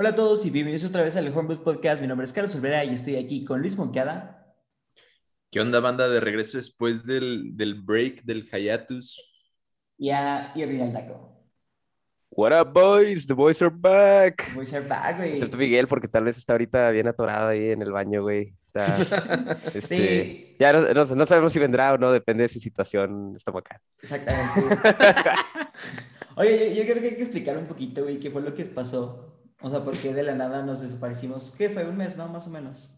Hola a todos y bienvenidos otra vez al Hornbook Podcast. Mi nombre es Carlos Olvera y estoy aquí con Luis Monqueada. ¿Qué onda, banda? De regreso después del, del break del hiatus. Y a Taco. What up, boys? The boys are back. boys are back, güey. Excepto Miguel, porque tal vez está ahorita bien atorado ahí en el baño, güey. este, sí. Ya no, no, sabemos si vendrá o no, depende de su situación estomacal. Exactamente. Oye, yo, creo que hay que explicar un poquito, güey, qué fue lo que pasó. O sea, por qué de la nada nos desaparecimos. ¿Qué fue? Un mes, ¿no? Más o menos.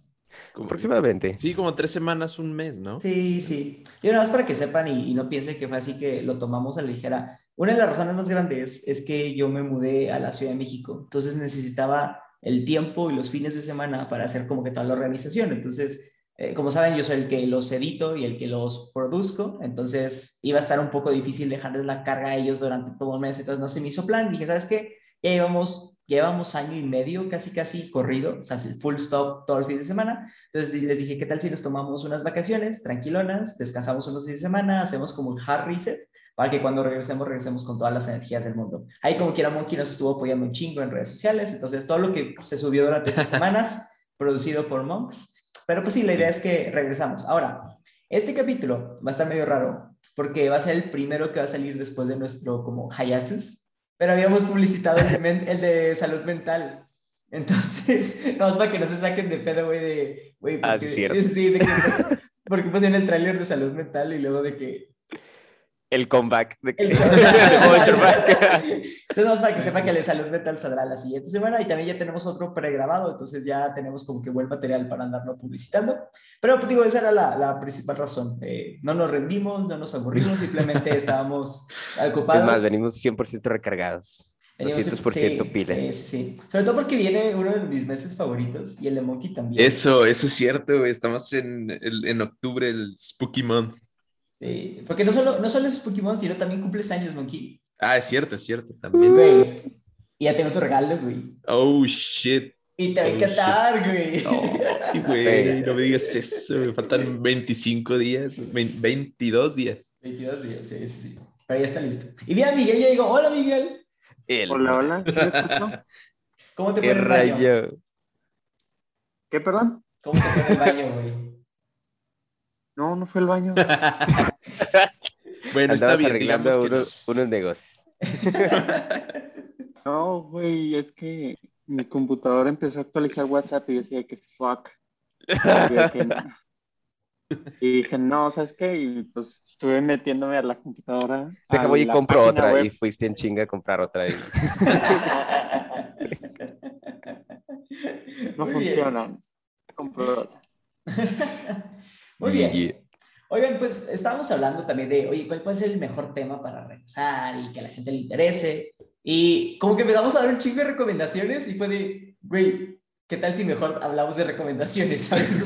Aproximadamente. Sí, como tres semanas, un mes, ¿no? Sí, sí. Y nada más para que sepan y, y no piensen que fue así que lo tomamos a la ligera una de las razones más grandes es que yo me mudé a la Ciudad de México, entonces necesitaba el tiempo y los fines de semana para hacer como que toda la organización. Entonces, eh, como saben, yo soy el que los edito y el que los produzco, entonces iba a estar un poco difícil dejarles la carga a ellos durante todo el mes, entonces no se me hizo plan. Dije, ¿sabes qué? Ya llevamos, llevamos año y medio casi casi corrido, o sea, full stop todo el fin de semana. Entonces les dije, ¿qué tal si nos tomamos unas vacaciones tranquilonas, descansamos unos fines de semana, hacemos como un hard reset para que cuando regresemos, regresemos con todas las energías del mundo. Ahí como quiera Monkey nos estuvo apoyando un chingo en redes sociales, entonces todo lo que se subió durante estas semanas, producido por Monks, pero pues sí, la idea es que regresamos. Ahora, este capítulo va a estar medio raro, porque va a ser el primero que va a salir después de nuestro como hiatus, pero habíamos publicitado el de, salud mental. Entonces, vamos para que no se saquen de pedo, güey, de, güey, ah, porque, sí, de que, porque pusieron el tráiler de salud mental y luego de que el comeback de que Entonces, vamos para que sepa que el salud mental saldrá la siguiente semana y también ya tenemos otro pregrabado, entonces ya tenemos como que buen material para andarlo publicitando. Pero pues, digo, esa era la, la principal razón. Eh, no nos rendimos, no nos aburrimos, simplemente estábamos ocupados. Es más, venimos 100% recargados. 200% sí, pilas. Sí, sí, Sobre todo porque viene uno de mis meses favoritos y el de Monkey también. Eso, eso es cierto, Estamos en, en octubre, el Spooky Month. Sí, porque no solo, no solo es Pokémon, sino también cumples años, Monkey. Ah, es cierto, es cierto, también. Güey, y ya tengo tu regalo, güey. Oh, shit. Y te va a oh, encantar, güey. No, güey, no me digas eso, me faltan 25 días, 22 días. 22 días, sí, sí. Pero ya está listo. Y mira, Miguel ya digo, hola, Miguel. Hola, hola, ¿sí me ¿Cómo te fue el baño? ¿Qué, perdón? ¿Cómo te fue el baño, güey? No, no fue el baño. bueno, está bien, arreglando unos, unos negocios. no, güey, es que mi computadora empezó a actualizar WhatsApp y decía que fuck. Y dije, no, ¿sabes qué? Y pues estuve metiéndome a la computadora. Deja, voy y compro otra. Y fuiste en chinga a comprar otra. Y... no funciona. Compro otra. Muy bien. Oigan, pues estábamos hablando también de, oye, ¿cuál puede ser el mejor tema para regresar y que a la gente le interese? Y como que empezamos a dar un chingo de recomendaciones y fue de, güey, ¿qué tal si mejor hablamos de recomendaciones? ¿sabes?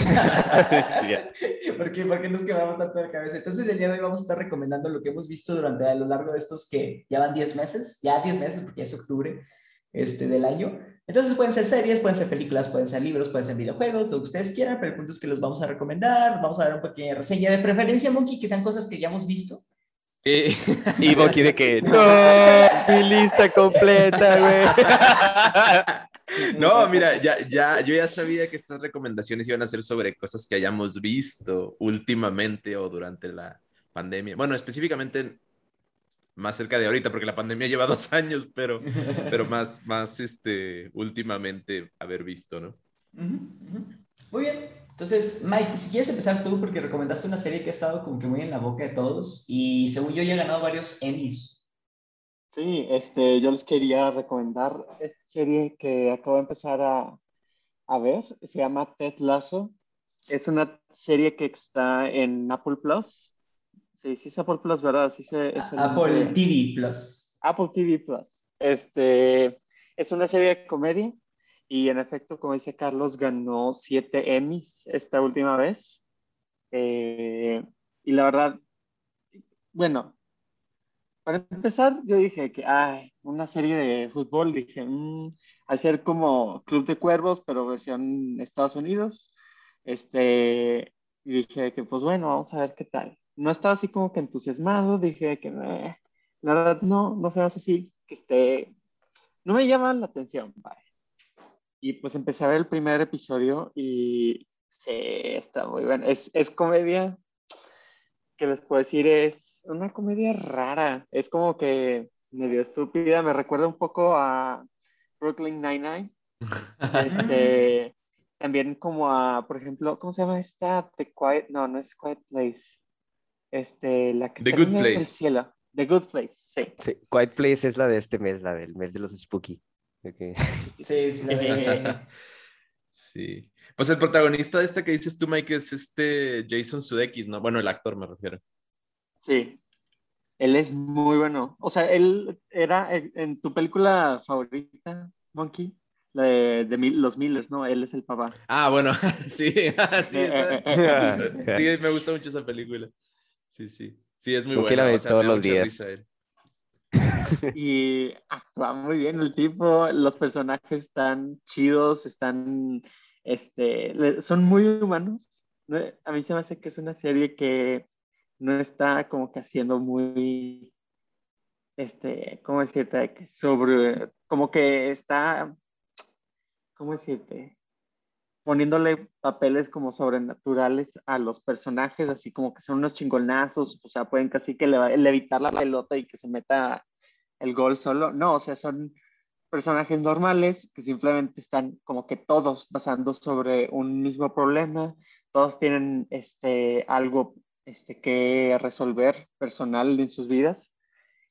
¿Por, qué? ¿Por qué nos quedamos tanto de cabeza? Entonces, el día de hoy vamos a estar recomendando lo que hemos visto durante a lo largo de estos que ya van 10 meses, ya 10 meses, porque ya es octubre este, del año. Entonces pueden ser series, pueden ser películas, pueden ser libros, pueden ser videojuegos, lo que ustedes quieran, pero el punto es que los vamos a recomendar, vamos a dar una pequeña reseña de preferencia, Monkey, que sean cosas que ya hemos visto. Eh, y Monkey de que, no, mi lista completa, güey. No, mira, ya, ya, yo ya sabía que estas recomendaciones iban a ser sobre cosas que hayamos visto últimamente o durante la pandemia. Bueno, específicamente más cerca de ahorita, porque la pandemia lleva dos años, pero, pero más, más este, últimamente haber visto, ¿no? Muy bien. Entonces, Mike, si quieres empezar tú, porque recomendaste una serie que ha estado como que muy en la boca de todos y según yo ya ha ganado varios Emmys. Sí, este, yo les quería recomendar esta serie que acabo de empezar a, a ver, se llama Ted Lasso. Es una serie que está en Apple Plus Sí, sí es Apple Plus, ¿verdad? Sí Apple TV Plus. Apple TV Plus. Este, es una serie de comedia y en efecto, como dice Carlos, ganó siete Emmys esta última vez. Eh, y la verdad, bueno, para empezar, yo dije que, ay, una serie de fútbol, dije, mmm, hacer como Club de Cuervos, pero versión Estados Unidos. Este, y dije que, pues bueno, vamos a ver qué tal no estaba así como que entusiasmado, dije que la verdad no, no se hace así, que esté, no me llama la atención, vale. y pues empecé a ver el primer episodio y sí, está muy bueno. Es, es comedia, que les puedo decir, es una comedia rara. Es como que medio estúpida. Me recuerda un poco a Brooklyn Nine-Nine. Este, también como a, por ejemplo, ¿cómo se llama esta? The Quiet, no, no es Quiet Place. Este, la que The Good Place. el cielo. The Good Place, sí. Sí, Quiet Place es la de este mes, la del mes de los spooky. Ok. Sí, sí, la de- Sí. Pues el protagonista de esta que dices tú, Mike, es este Jason Sudeikis, ¿no? Bueno, el actor me refiero. Sí. Él es muy bueno. O sea, él era en, en tu película favorita, Monkey, la de, de Mil- los Millers, ¿no? Él es el papá. Ah, bueno, sí, sí, Eh, esa- eh, sí, me gusta mucho esa película. Sí, sí. Sí, es muy Monkey buena. la ve o sea, todos los días. Y actúa muy bien el tipo, los personajes están chidos, están, este, son muy humanos. ¿no? A mí se me hace que es una serie que no está como que haciendo muy, este, ¿cómo decirte? Que Sobre, como que está, ¿cómo decirte? Poniéndole papeles como sobrenaturales a los personajes, así como que son unos chingonazos, o sea, pueden casi que le- levitar la pelota y que se meta el gol solo. No, o sea, son personajes normales que simplemente están como que todos pasando sobre un mismo problema, todos tienen este, algo este, que resolver personal en sus vidas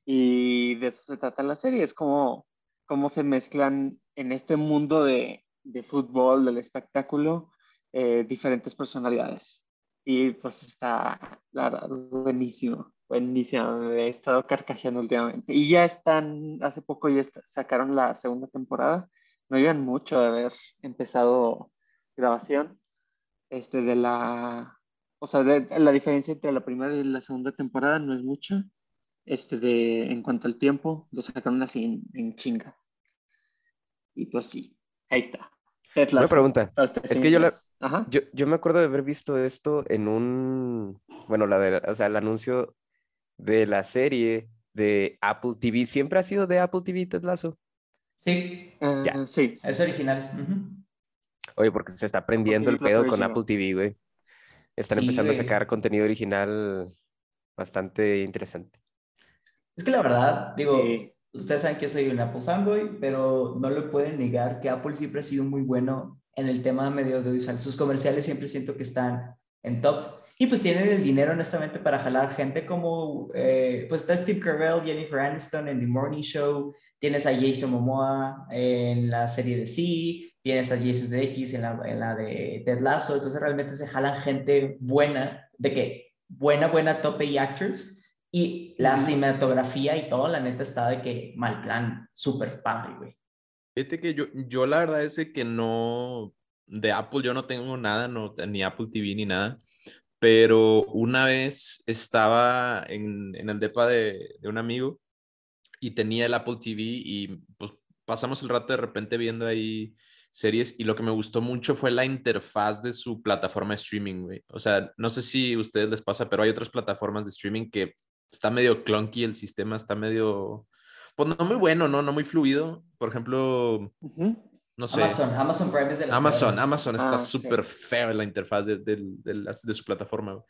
y de eso se trata la serie, es como cómo se mezclan en este mundo de, de fútbol, del espectáculo, eh, diferentes personalidades. Y pues está, la verdad, buenísimo, buenísimo. He estado carcajeando últimamente. Y ya están, hace poco ya está- sacaron la segunda temporada. No llevan mucho de haber empezado grabación. Este, de la, o sea, de, la diferencia entre la primera y la segunda temporada no es mucha. Este, de, en cuanto al tiempo, lo sacaron así en, en chinga. Y pues sí, ahí está. Una pregunta. Es que yo la-. Yo, yo me acuerdo de haber visto esto en un, bueno, la de, o sea, el anuncio de la serie de Apple TV. ¿Siempre ha sido de Apple TV, Ted Lasso? Sí, Eh, Ya. sí. es original. Oye, porque se está prendiendo el pedo con. Apple TV, güey. Están Sí, empezando güey. a sacar contenido original bastante interesante. Es que la verdad, digo, Sí. Ustedes saben que soy un Apple fanboy, pero no le pueden negar que Apple siempre ha sido muy bueno en el tema medio audiovisual. Sus comerciales siempre siento que están en top. Y pues tienen el dinero, honestamente, para jalar gente como, eh, pues está Steve Carell, Jennifer Aniston en The Morning Show, tienes a Jason Momoa en la serie de Sí, tienes a Jesus de X en la, en la de Ted Lasso, entonces realmente se jalan gente buena, de que buena, buena top A actors, y la cinematografía y todo, la neta está de que mal plan, súper padre, güey. Fíjate que yo, yo la verdad es que no, de Apple yo no tengo nada, no, ni Apple TV ni nada, pero una vez estaba en, en el depa de, de un amigo y tenía el Apple TV y pues pasamos el rato de repente viendo ahí series y lo que me gustó mucho fue la interfaz de su plataforma de streaming, güey. O sea, no sé si a ustedes les pasa, pero hay otras plataformas de streaming que está medio clunky el sistema, está medio, pues no muy bueno, ¿no? No muy fluido. Por ejemplo, no sé. Amazon, Amazon Prime es de las Amazon, peores. Amazon está Ah, sí. súper fea la interfaz de, de- de de su plataforma.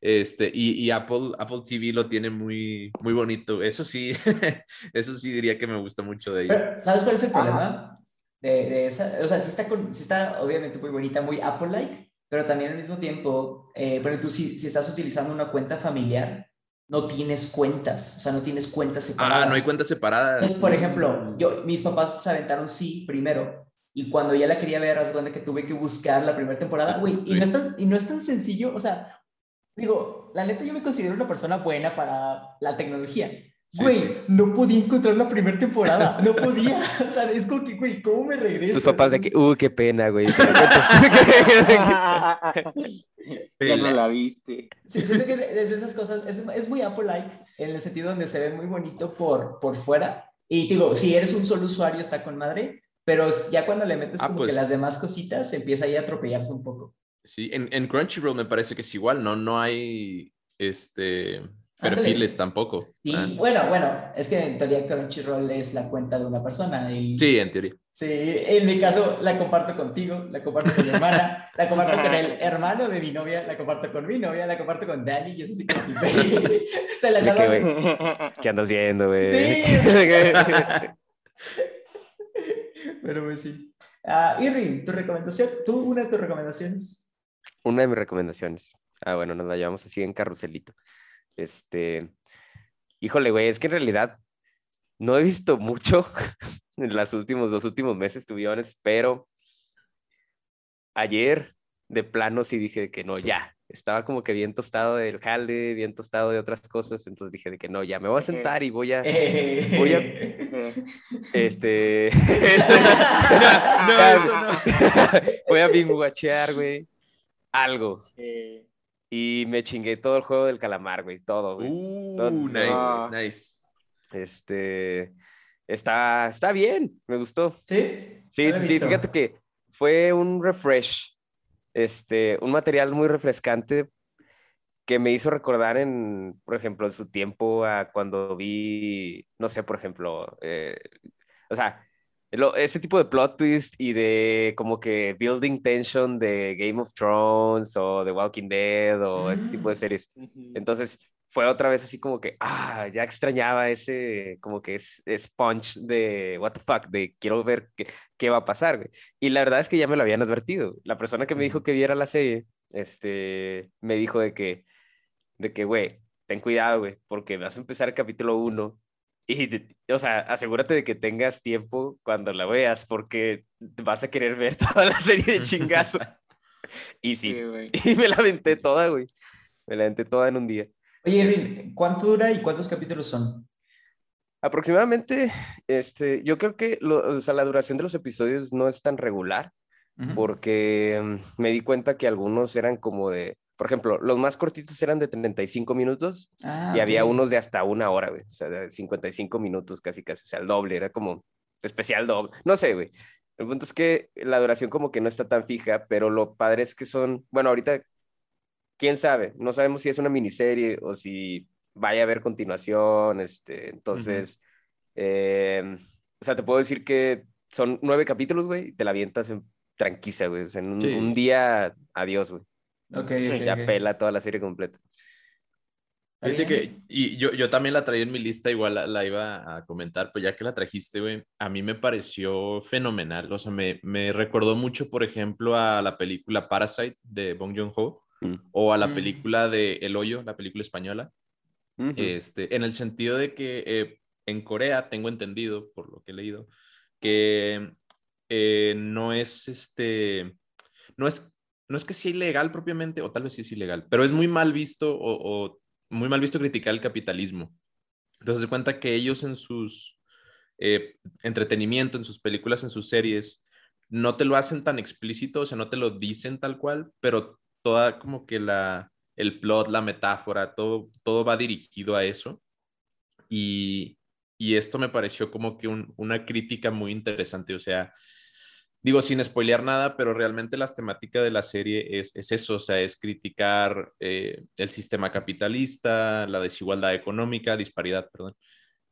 Este, y, y Apple, Apple TV lo tiene muy, muy bonito. Eso sí, eso sí diría que me gusta mucho de ellos. Pero, ¿sabes cuál es el Ajá. problema? De, de esa, o sea, sí está, con, sí está obviamente muy bonita, muy Apple-like, pero también al mismo tiempo, eh, bueno, tú si, si estás utilizando una cuenta familiar, no tienes cuentas, o sea, no tienes cuentas separadas. Ah, no hay cuentas separadas. Entonces, por ejemplo, yo, mis papás se aventaron sí primero, y cuando ya la quería ver, haz que tuve que buscar la primera temporada, güey, y, no es tan- y no es tan sencillo, o sea, digo, la neta yo me considero una persona buena para la tecnología. Sí, Güey, sí. no podía encontrar la primera temporada, no podía, o sea, es como que, güey, ¿cómo me regreso? Tus papás de que, uh, qué pena, güey. ya no la viste. sí, siento que es, es de esas cosas, es, es muy Apple-like, en el sentido donde se ve muy bonito por, por fuera, y digo, si eres un solo usuario está con madre, pero ya cuando le metes Ah, como pues. que las demás cositas, empieza ahí a atropellarse un poco. Sí, en, en Crunchyroll me parece que es igual, ¿no? No hay este perfiles tampoco. Sí, Ah, bueno, bueno, es que en teoría Crunchyroll es la cuenta de una persona y... Sí, en teoría. Sí, en mi caso la comparto contigo, la comparto con mi hermana, la comparto con el hermano de mi novia, la comparto con mi novia, la comparto con Dani y eso sí que Se la ¿De qué, güey? ¿Qué andas viendo, güey? Sí. Pero pues sí. Uh, Irving, tu recomendación, ¿tú una de tus recomendaciones? Una de mis recomendaciones. Ah, bueno, nos la llevamos así en carruselito. Este, híjole, güey, es que en realidad no he visto mucho en los últimos, dos últimos meses, tuvieron, pero ayer de plano sí dije que no, ya. Estaba como que bien tostado del jale, bien tostado de otras cosas, entonces dije de que no, ya me voy a sentar y voy a, voy a, este, no, eso no, voy a binguachear, güey, algo. Y me chingué todo el juego del calamar, güey, todo, güey. Uh, nice, nice. Este, está, está bien, me gustó. Sí, sí, sí, fíjate que fue un refresh, este, un material muy refrescante que me hizo recordar en, por ejemplo, en su tiempo a cuando vi, no sé, por ejemplo, eh, o sea, ese tipo de plot twist y de como que building tension de Game of Thrones o The Walking Dead o ese tipo de mm. series. Entonces, fue otra vez así como que, ah, ya extrañaba ese, como que es, es punch de, what the fuck, de quiero ver qué, qué va a pasar, güey. Y la verdad es que ya me lo habían advertido. La persona que me dijo que viera la serie, este, me dijo de que, de que, güey, ten cuidado, güey, porque vas a empezar el capítulo 1 y, o sea, asegúrate de que tengas tiempo cuando la veas, porque vas a querer ver toda la serie de chingazo. y sí, sí y me la aventé toda, güey. Me la aventé toda en un día. Oye, Edwin, ¿cuánto dura y cuántos capítulos son? Aproximadamente, este, yo creo que o sea, la duración de los episodios no es tan regular, porque mm, me di cuenta que algunos eran como de, por ejemplo, los más cortitos eran de 35 minutos ah, y había unos de hasta una hora, güey, o sea, de 55 minutos casi, casi, o sea, el doble, era como especial doble, no sé, güey. El punto es que la duración como que no está tan fija, pero lo padre es que son, bueno, ahorita quién sabe, no sabemos si es una miniserie o si vaya a haber continuación, este, entonces, em, o sea, te puedo decir que son nueve capítulos, güey, y te la avientas en tranquila, güey, o sea, en un, día, adiós, güey. Ok, Ya pela toda la serie completa. Fíjate que, y yo, yo también la traía en mi lista, igual la, iba a comentar, pues ya que la trajiste, güey, a mí me pareció fenomenal, o sea, me, me recordó mucho, por ejemplo, a la película Parasite de Bong Joon-ho, Mm. o a la mm. película de El Hoyo, la película española, este, en el sentido de que eh, en Corea tengo entendido, por lo que he leído, que eh, no es este, no es, no es que sea ilegal propiamente, o tal vez sí es ilegal, pero es muy mal visto o, muy mal visto criticar el capitalismo. Entonces se cuenta que ellos en sus eh, entretenimiento, en sus películas, en sus series, no te lo hacen tan explícito, o sea, no te lo dicen tal cual, pero toda como que la, el plot, la metáfora, todo, todo va dirigido a eso. Y, y esto me pareció como que una crítica muy interesante, o sea, digo sin spoilear nada, pero realmente las temáticas de la serie es, es eso, o sea, es criticar eh, el sistema capitalista, la desigualdad económica, disparidad, perdón,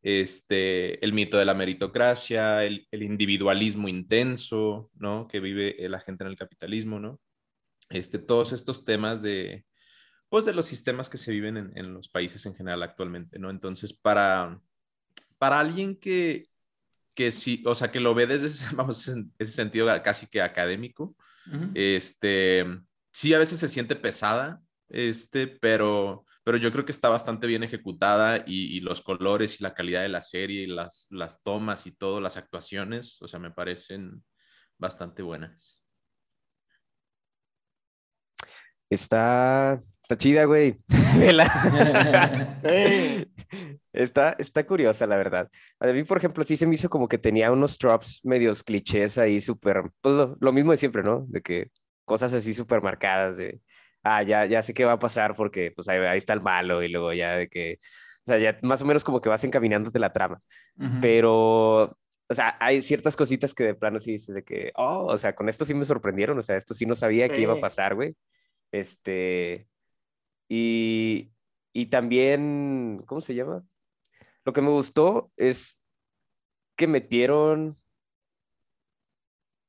este, el mito de la meritocracia, el, el individualismo intenso, ¿no? Que vive la gente en el capitalismo, ¿no? Este, todos estos temas de, pues, de los sistemas que se viven en, en los países en general actualmente, ¿no? Entonces, para, para alguien que, que sí, o sea, que lo ve desde ese, vamos, ese sentido casi que académico, este, sí a veces se siente pesada, este, pero, pero yo creo que está bastante bien ejecutada y, y, los colores y la calidad de la serie y las, las tomas y todo, las actuaciones, o sea, me parecen bastante buenas. Está, está chida, güey. está, está curiosa, la verdad. A mí, por ejemplo, sí se me hizo como que tenía unos drops medios clichés ahí, súper, pues lo, mismo de siempre, ¿no? De que cosas así súper marcadas, de, ah, ya, ya sé qué va a pasar porque, pues ahí, está el malo y luego ya de que, o sea, ya más o menos como que vas encaminándote la trama. Pero, o sea, hay ciertas cositas que de plano sí dices de que, oh, o sea, con esto sí me sorprendieron, o sea, esto sí no sabía que iba a pasar, güey. Este, y, y también, ¿cómo se llama? Lo que me gustó es que metieron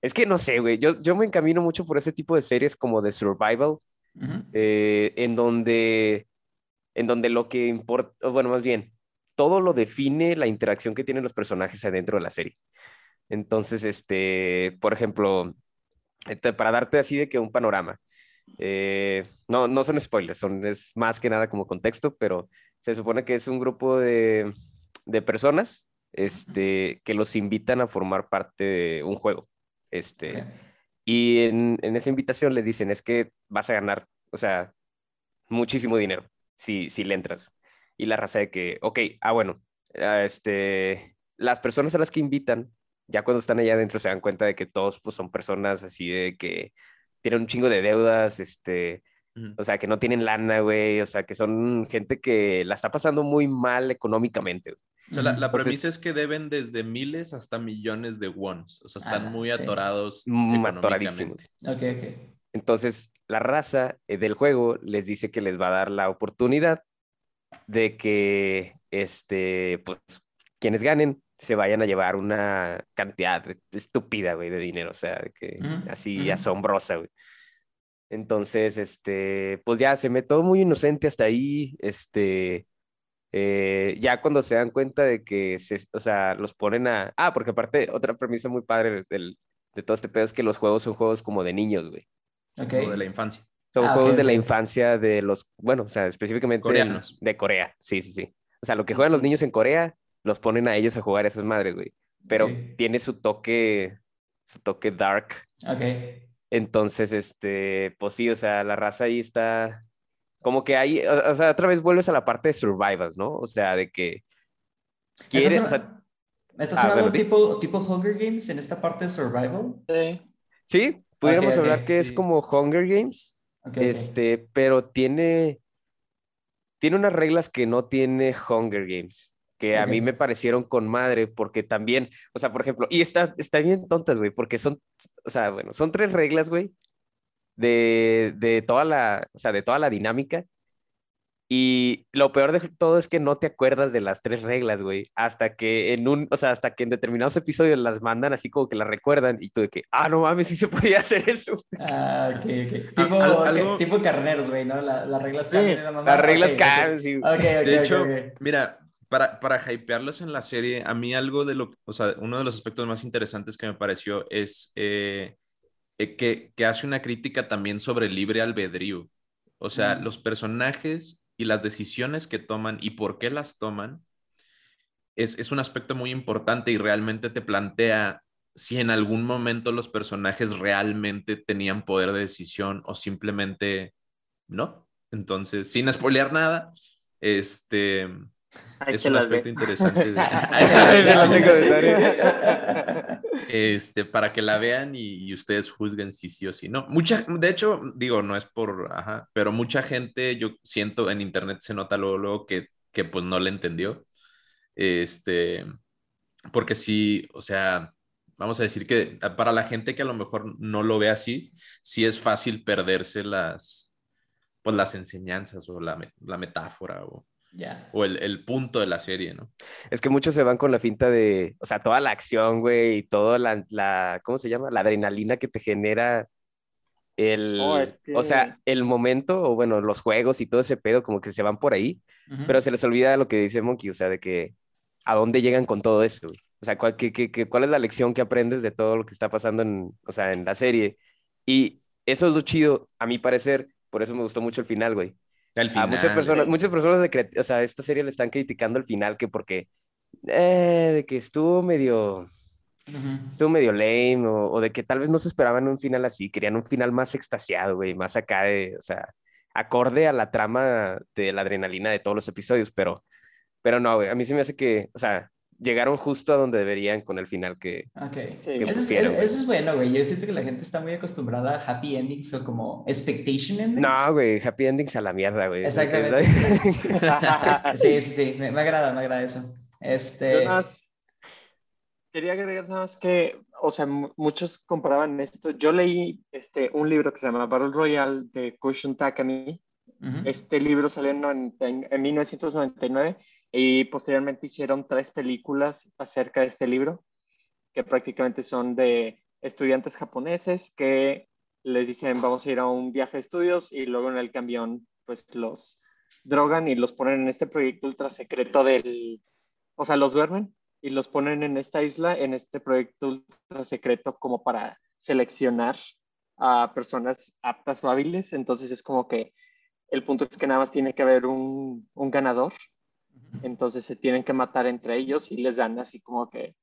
Es que no sé, güey. Yo, yo me encamino mucho por ese tipo de series como de survival, eh, en donde, en donde lo que importa, bueno, más bien, todo lo define la interacción que tienen los personajes adentro de la serie. Entonces, este, por ejemplo, este, para darte así de que un panorama, eh, no, no son spoilers, son, es más que nada como contexto, pero se supone que es un grupo de, de personas este, que los invitan a formar parte de un juego. Este, y en, en esa invitación les dicen, es que vas a ganar, o sea, muchísimo dinero si, si le entras. Y la raza de que, ok, ah, bueno, ah, este, las personas a las que invitan, ya cuando están allá adentro se dan cuenta de que todos pues, son personas así de que tienen un chingo de deudas, este, Ujú. o sea, que no tienen lana, güey, o sea, que son gente que la está pasando muy mal económicamente. güey. O sea, la, la Entonces- premisa es que deben desde miles hasta millones de wons. O sea, están Ah, muy sí. atorados. Mm, atoradísimos. económicamente. Ok, ok. Entonces, la raza eh, del juego les dice que les va a dar la oportunidad de que, este, pues, quienes ganen se vayan a llevar una cantidad de- estúpida, güey, de dinero, o sea, que así asombrosa, güey. Entonces, este, pues ya se me todo muy inocente hasta ahí, este, eh, ya cuando se dan cuenta de que, se, o sea, los ponen a, ah, porque aparte, otra premisa muy padre del, de todo este pedo es que los juegos son juegos como de niños, güey. Ok. O de la infancia. Son Ah, juegos de la infancia de los, bueno, o sea, específicamente Coreanos. de Corea, sí, sí, sí. O sea, lo que juegan los niños en Corea, los ponen a ellos a jugar a esas madres, güey. Pero tiene su toque, su toque dark. Ok. Entonces, este, pues sí, o sea, la raza ahí está, como que ahí, o, o sea, otra vez vuelves a la parte de survival, ¿no? O sea, de que quieres, ¿Estás o sea, sonando- ¿Estás Ah, bueno, di. tipo, tipo Hunger Games en esta parte de survival? Sí. sí, pudiéramos hablar que es como Hunger Games, este, pero tiene, tiene unas reglas que no tiene Hunger Games, que a Ok. mí me parecieron con madre, porque también, o sea, por ejemplo, y está, está bien tontas, güey, porque son, o sea, bueno, son tres reglas, güey, de, de toda la, o sea, de toda la dinámica. Y lo peor de todo es que no te acuerdas de las tres reglas, güey, hasta que en un, o sea, hasta que en determinados episodios las mandan así como que las recuerdan y tú de que, ah, no mames, sí se podía hacer eso. Ah, ok, ok. Tipo, al- algo- tipo carneros, güey, ¿no? La- las reglas Sí, cambian. la Las reglas ok, ok. caen, sí. Ok, ok, De hecho, mira, para, para hypearlos en la serie, a mí algo de lo, o sea, uno de los aspectos más interesantes que me pareció es eh, eh, que, que hace una crítica también sobre el libre albedrío. O sea, Mm. los personajes y las decisiones que toman y por qué las toman es, es un aspecto muy importante y realmente te plantea si en algún momento los personajes realmente tenían poder de decisión o simplemente no. Entonces, sin spoilear nada, este Ahí es un aspecto ve. interesante. de- este, para que la vean y, y ustedes juzguen si sí o si no. Mucha, de hecho, digo, no es por, ajá, pero mucha gente, yo siento en internet se nota luego, luego que, que pues no le entendió. Este, porque sí, o sea, vamos a decir que para la gente que a lo mejor no lo ve así, sí es fácil perderse las, pues las enseñanzas o la, la metáfora o, Ya. o el, el punto de la serie, ¿no? Es que muchos se van con la finta de, o sea, toda la acción, güey, y toda la, la, ¿cómo se llama? La adrenalina que te genera el, Oh, es o sea, el momento, o bueno, los juegos y todo ese pedo, como que se van por ahí, pero se les olvida lo que dice Monkey, o sea, de que a dónde llegan con todo eso, güey? O sea, ¿cuál, qué- qué- qué- cuál es la lección que aprendes de todo lo que está pasando en, o sea, en la serie? Y eso es lo chido, a mi parecer, por eso me gustó mucho el final, güey. Al A muchas personas, muchas personas de o sea, esta serie le están criticando el final que porque eh, de que estuvo medio estuvo medio lame o, o de que tal vez no se esperaban un final así, querían un final más extasiado, güey, más acá de, o sea, acorde a la trama de la adrenalina de todos los episodios, pero pero no, güey, a mí se me hace que, o sea, llegaron justo a donde deberían con el final que Ok. Sí. Eso, es, pusieron, eso es bueno, güey. Yo siento que la gente está muy acostumbrada a happy endings o como expectation endings. no, güey, happy endings a la mierda, güey. Exactamente. Sí, sí, sí. Me, me agrada, me agrada eso. Este. Más quería agregar nada más que, o sea, mu- muchos comparaban esto. Yo leí este, un libro que se llama Battle Royale de Kushun Takami. ujú. Este libro salió en, en- en 1999 y posteriormente hicieron tres películas acerca de este libro, que prácticamente son de estudiantes japoneses que les dicen vamos a ir a un viaje de estudios y luego en el camión pues los drogan y los ponen en este proyecto ultra secreto del, o sea, los duermen y los ponen en esta isla, en este proyecto ultra secreto como para seleccionar a personas aptas o hábiles. Entonces es como que el punto es que nada más tiene que haber un, un ganador. Entonces se tienen que matar entre ellos y les dan así como que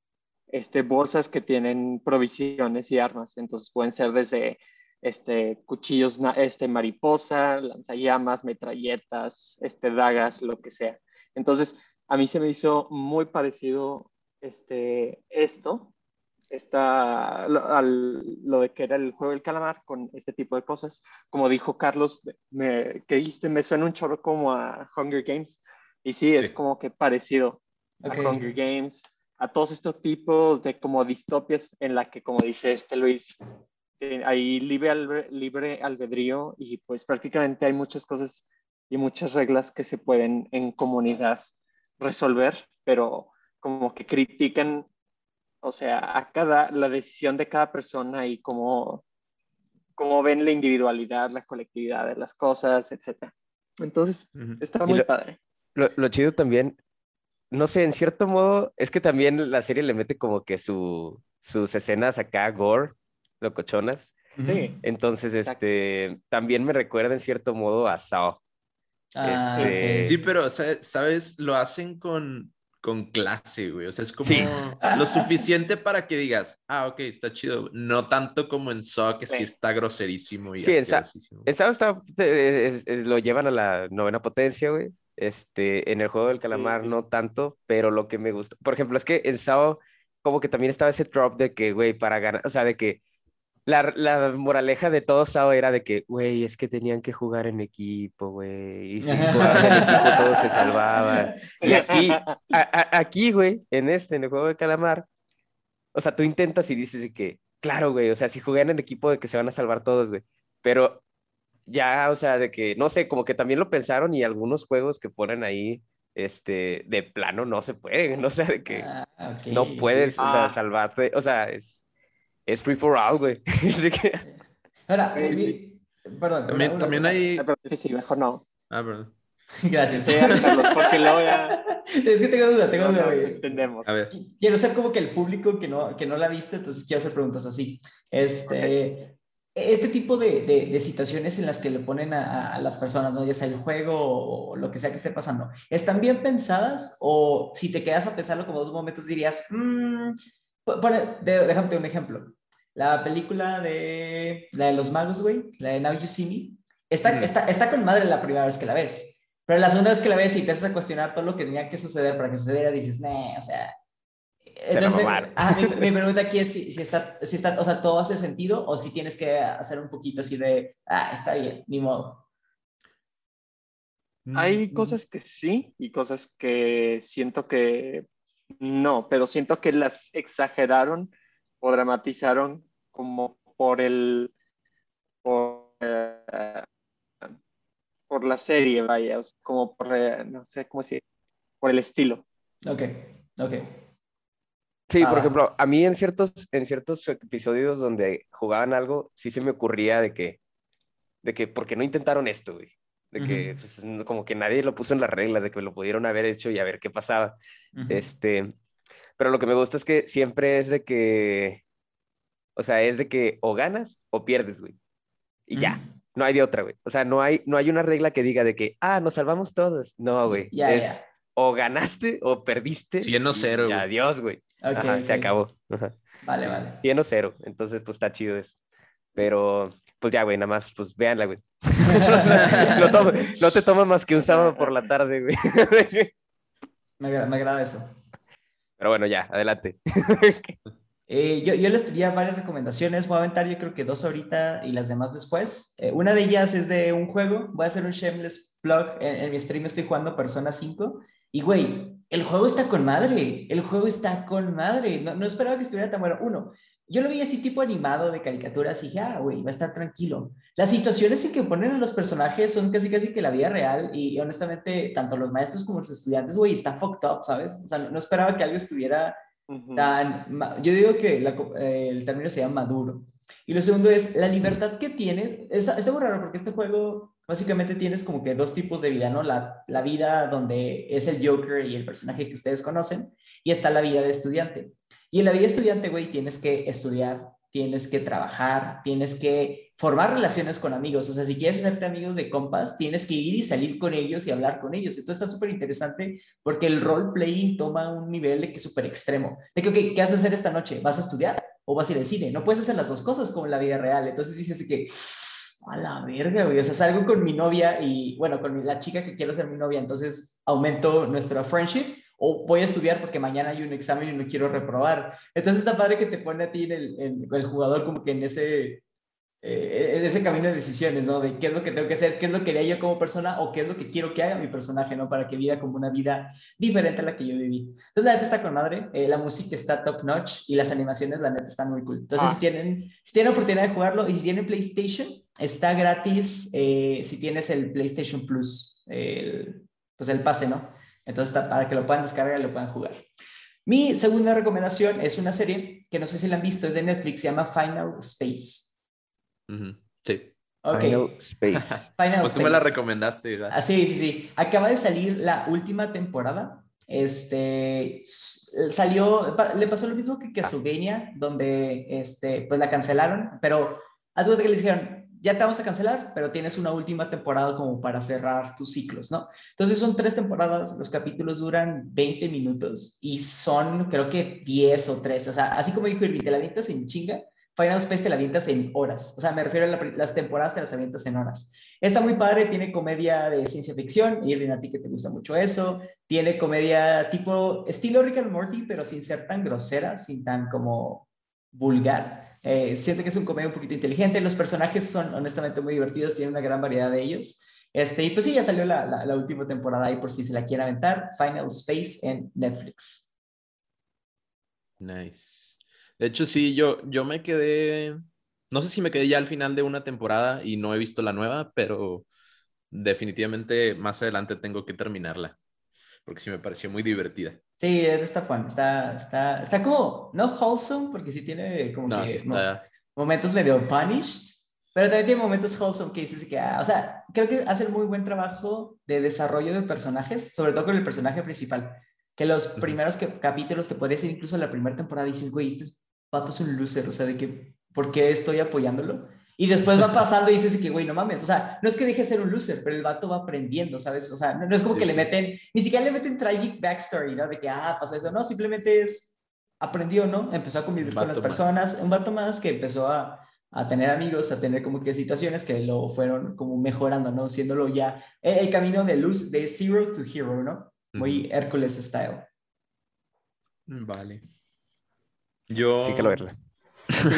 este, bolsas que tienen provisiones y armas. Entonces pueden ser desde este, cuchillos este, mariposa, lanzallamas, metralletas, este, dagas, lo que sea. Entonces, a mí se me hizo muy parecido este, esto, esta, lo, al, lo de que era el juego del calamar con este tipo de cosas. Como dijo Carlos, me, que dijiste, me suena un chorro como a Hunger Games. Y sí, es como que parecido a Hunger Games, a todos estos tipos de como distopias en la que, como dice este Luis, hay libre, libre albedrío y pues prácticamente hay muchas cosas y muchas reglas que se pueden en comunidad resolver, pero como que critican, o sea, a cada, la decisión de cada persona y cómo, cómo ven la individualidad, la colectividad de las cosas, etc. Entonces, está muy padre. Lo, lo, chido también, no sé, en cierto modo, es que también la serie le mete como que su, sus escenas acá, gore, locochonas. Sí. Entonces, este, también me recuerda en cierto modo a Sao. Ah, este... Sí, pero, ¿sabes? Lo hacen con, con clase, güey. O sea, es como lo suficiente para que digas, ah, ok, está chido. No tanto como en Saw, que sí, está groserísimo. Y sí, en Saw, está, lo llevan a la novena potencia, güey. Este, en el juego del calamar no tanto, pero lo que me gusta, por ejemplo, es que en Sao como que también estaba ese drop de que, güey, para ganar, o sea, de que la, la, moraleja de todo Sao era de que, güey, es que tenían que jugar en equipo, güey. Y si jugaban en equipo todos se salvaban. Y aquí, aquí, güey, en este, en el juego de calamar, o sea, tú intentas y dices de que, claro, güey, o sea, si juegan en equipo de que se van a salvar todos, güey. Pero ya, o sea, de que, no sé, como que también lo pensaron y algunos juegos que ponen ahí, este, de plano no se pueden, no sé, de que ah, no puedes, o sea, ah. salvarte, o sea, es es free for all, güey. Ahora, perdón. También, también hay. Sí, mejor no. Ah, perdón. Gracias. Sí, Carlos, porque luego ya... Es que tengo duda, tengo duda. entendemos. A ver. Quiero ser como que el público que no, que no la viste, entonces quiero hacer preguntas así. Este, este tipo de, de, de, situaciones en las que le ponen a, a, las personas, ¿no? ya sea el juego o lo que sea que esté pasando, ¿están bien pensadas o si te quedas a pensarlo como dos momentos dirías, mmm, déjame un ejemplo. La película de, la de los magos, güey, la de Now You See Me, está, está, está con madre la primera vez que la ves. Pero la segunda vez que la ves y empiezas a cuestionar todo lo que tenía que suceder para que sucediera, dices, nah, o sea. Entonces, mi, mi, pregunta aquí es si, si, está, si está, o sea, todo hace sentido o si tienes que hacer un poquito así de, ah, está bien, ni modo. Hay mm. cosas que sí y cosas que siento que no, pero siento que las exageraron o dramatizaron como por el por, eh, por la serie, vaya, como por, eh, no sé cómo decir, por el estilo. Ok, ok. Sí, por ah. ejemplo, a mí en ciertos, en ciertos episodios donde jugaban algo, sí se me ocurría de que, de que, ¿por qué no intentaron esto, güey? De que, pues, como que nadie lo puso en las reglas, de que lo pudieron haber hecho y a ver qué pasaba. Este, pero lo que me gusta es que siempre es de que, o sea, es de que o ganas o pierdes, güey. Y ya, no hay de otra, güey. O sea, no hay, no hay una regla que diga de que, ah, nos salvamos todos. No, güey. es o ganaste o perdiste. 100 o 0. Adiós, güey. Se acabó. Vale, vale. 100 o 0. Entonces, pues está chido eso. Pero, pues ya, güey, nada más, pues véanla, güey. no, te toma más que un sábado por la tarde, güey. me, me agrada eso. Pero bueno, ya, adelante. Eh, yo, yo, les tenía varias recomendaciones, voy a aventar yo creo que dos ahorita y las demás después. Eh, una de ellas es de un juego, voy a hacer un shameless plug, en, mi stream estoy jugando Persona 5 y güey, el juego está con madre, el juego está con madre, no, no esperaba que estuviera tan bueno. Uno, yo lo vi así tipo animado de caricaturas y dije, ah, güey, va a estar tranquilo. Las situaciones en que ponen a los personajes son casi casi que la vida real y, honestamente tanto los maestros como los estudiantes, güey, está fucked up, ¿sabes? O sea, no, no esperaba que algo estuviera tan, yo digo que eh, el término se llama maduro. Y lo segundo es la libertad que tienes. Está, está, muy raro porque este juego básicamente tienes como que dos tipos de vida, ¿no? La, la vida donde es el Joker y el personaje que ustedes conocen, y está la vida de estudiante. Y en la vida de estudiante, güey, tienes que estudiar, tienes que trabajar, tienes que formar relaciones con amigos. O sea, si quieres hacerte amigos de compas, tienes que ir y salir con ellos y hablar con ellos. Entonces está súper interesante porque el role-playing toma un nivel de que súper extremo. De que, okay, ¿qué vas a hacer esta noche? ¿Vas a estudiar o vas a ir al cine? No puedes hacer las dos cosas como en la vida real. Entonces dices que, a la verga, güey. O sea, salgo con mi novia y, bueno, con la chica que quiero ser mi novia. Entonces aumento nuestra friendship o voy a estudiar porque mañana hay un examen y no quiero reprobar. Entonces está padre que te pone a ti en el, el jugador como que en ese, eh, en ese camino de decisiones, ¿no? De qué es lo que tengo que hacer, qué es lo que haría yo como persona o qué es lo que quiero que haga mi personaje, ¿no? Para que viva como una vida diferente a la que yo viví. Entonces la neta está con madre, eh, la música está top notch y las animaciones la neta están muy cool. Entonces ah. si, tienen, si tienen oportunidad de jugarlo y si tienen PlayStation, está gratis eh, si tienes el PlayStation Plus, el, pues el pase, ¿no? Entonces, para que lo puedan descargar y lo puedan jugar. Mi segunda recomendación es una serie que no sé si la han visto, es de Netflix, se llama Final Space. Sí. Final Space. Final pues tú me la recomendaste, ¿verdad? Ah, sí, sí, sí. Acaba de salir la última temporada. Este salió, le pasó lo mismo que Castlevania, donde este, pues la cancelaron, pero haz que le dijeron, ya te vamos a cancelar, pero tienes una última temporada como para cerrar tus ciclos, ¿no? Entonces son tres temporadas, los capítulos duran 20 minutos y son creo que 10 o 13, o sea, así como dijo Irving, te la avientas en chinga, Final Space te la avientas en horas, o sea, me refiero a las temporadas te las avientas en horas. Está muy padre, tiene comedia de ciencia ficción, Irving, a ti que te gusta mucho eso, tiene comedia tipo estilo Rick and Morty, pero sin ser tan grosera, sin tan como vulgar. Eh, siento que es un comedia un poquito inteligente. Los personajes son honestamente muy divertidos, tienen una gran variedad de ellos. Este, y pues sí, ya salió la, la, última temporada ahí por si se la quiere aventar. Final Space en Netflix. Nice. De hecho, sí, yo, yo me quedé, no sé si me quedé ya al final de una temporada y no he visto la nueva, pero definitivamente más adelante tengo que terminarla porque sí me pareció muy divertida. Sí, está fun, está, está, está como, no wholesome, porque sí tiene como que momentos medio punished, pero también tiene momentos wholesome que dices que, ah, o sea, creo que hace muy buen trabajo de desarrollo de personajes, sobre todo con el personaje principal, que los primeros que, capítulos te puede decir incluso la primera temporada dices, güey, este pato es un loser, o sea, de que, ¿por qué estoy apoyándolo? Y después va pasando y dices que, güey, no mames, o sea, no es que deje de ser un loser, pero el vato va aprendiendo, ¿sabes? O sea, no, es como que le meten, ni siquiera le meten tragic backstory, ¿no? De que, ah, pasa eso, no, simplemente es, aprendió, ¿no? Empezó a convivir con las personas, un vato más que empezó a, a, tener amigos, a tener como que situaciones que lo fueron como mejorando, ¿no? Siéndolo ya el, camino de luz, de zero to hero, ¿no? Muy Hércules style. Vale. Yo... Sí, que lo verla. Sí,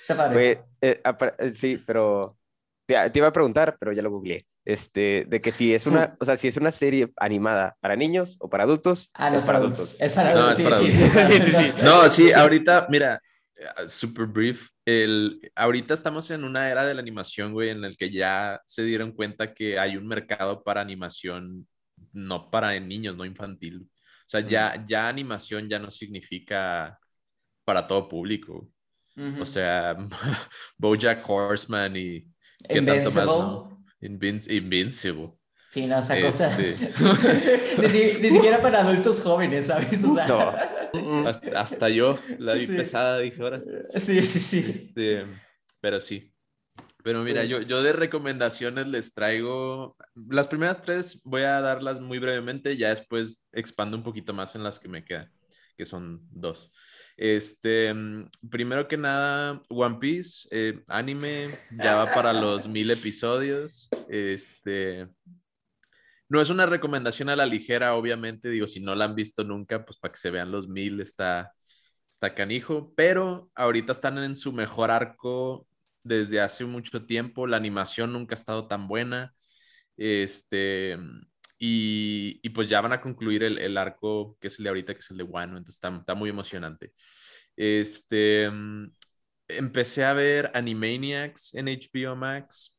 está padre. Eh, eh, sí, pero te, iba a preguntar, pero ya lo googleé. Este, de que si es una, o sea, si es una serie animada para niños o para adultos, ah, no, es para adultos. Es para adultos. No, sí, sí, sí, No, sí, ahorita, mira, eh, super brief. El, ahorita estamos en una era de la animación, güey, en el que ya se dieron cuenta que hay un mercado para animación, no para niños, no infantil. O sea, ya, ya animación ya no significa para todo público. O sea, Bojack Horseman y... ¿qué Tanto más, Invincible. Sí, no, esa cosa. Este. ni, siquiera para adultos jóvenes, ¿sabes? O sea... no. hasta, yo la vi pesada, dije ahora. Sí, sí, sí. Este, pero sí. Pero mira, yo, yo de recomendaciones les traigo. Las primeras tres voy a darlas muy brevemente, ya después expando un poquito más en las que me quedan, que son dos. Este, mm, primero que nada, One Piece, eh, anime, ya va para los mil episodios. Este, no es una recomendación a la ligera, obviamente, digo, si no la han visto nunca, pues para que se vean los mil está, está canijo, pero ahorita están en su mejor arco desde hace mucho tiempo, la animación nunca ha estado tan buena. Este, y, pues ya van a concluir el, arco que es el de ahorita, que es el de Wano, entonces está, muy emocionante. Este, mm, empecé a ver Animaniacs en HBO Max.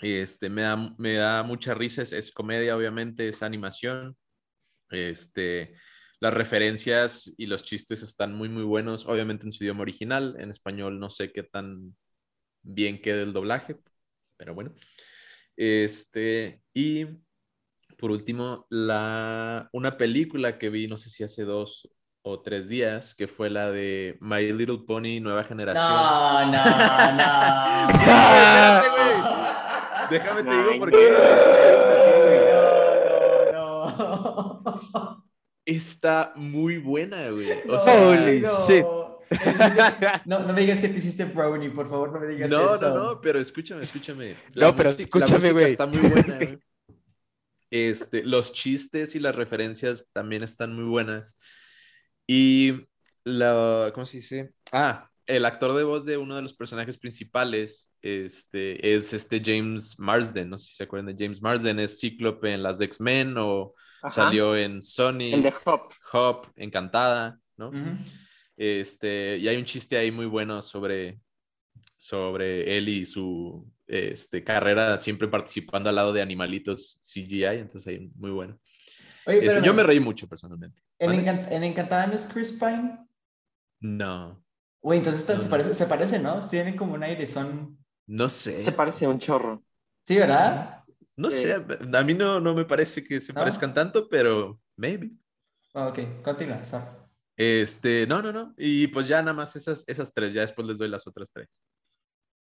Este, me da, me da mucha risa, es, comedia, obviamente, es animación. Este, las referencias y los chistes están muy, muy buenos, obviamente en su idioma original, en español no sé qué tan bien quede el doblaje, pero bueno. Este, y por último, la, una película que vi, no sé si hace dos o tres días, que fue la de My Little Pony Nueva Generación. No, no, no. Espérate, güey. Déjame te digo Ay, por qué. No, no, no. Está muy buena, güey. O sea, Holy no. shit. No, no me digas que te hiciste brownie, por favor, no me digas no, eso. no, no, pero escúchame, escúchame. No, pero música- escúchame, güey. Está muy buena, güey. Este, los chistes y las referencias también están muy buenas. Y la, ¿cómo se dice? Ah, el actor de voz de uno de los personajes principales este, es este James Marsden. No sé si se acuerdan de James Marsden. Es Cíclope en las X-Men o Ajá. salió en Sony, El de Hop. Hop, Encantada, ¿no? Ujú. Este, y hay un chiste ahí muy bueno sobre, sobre él y su este, carrera siempre participando al lado de animalitos CGI, entonces ahí muy bueno. Oye, Este, yo me reí mucho personalmente. ¿En. Encant- en Encantada no es Chris Pine? No, Güey, entonces No, se, no. parece, se parece, ¿no? Tienen como un aire, son... no sé. Se parece a un chorro. Sí, ¿verdad? No Sí. sé, a mí no, no me parece que se ¿No? parezcan tanto, pero maybe. Ah, Ok, continúa, sorry. Este, no, no, no. Y pues ya nada más esas, esas tres, ya después les doy las otras tres.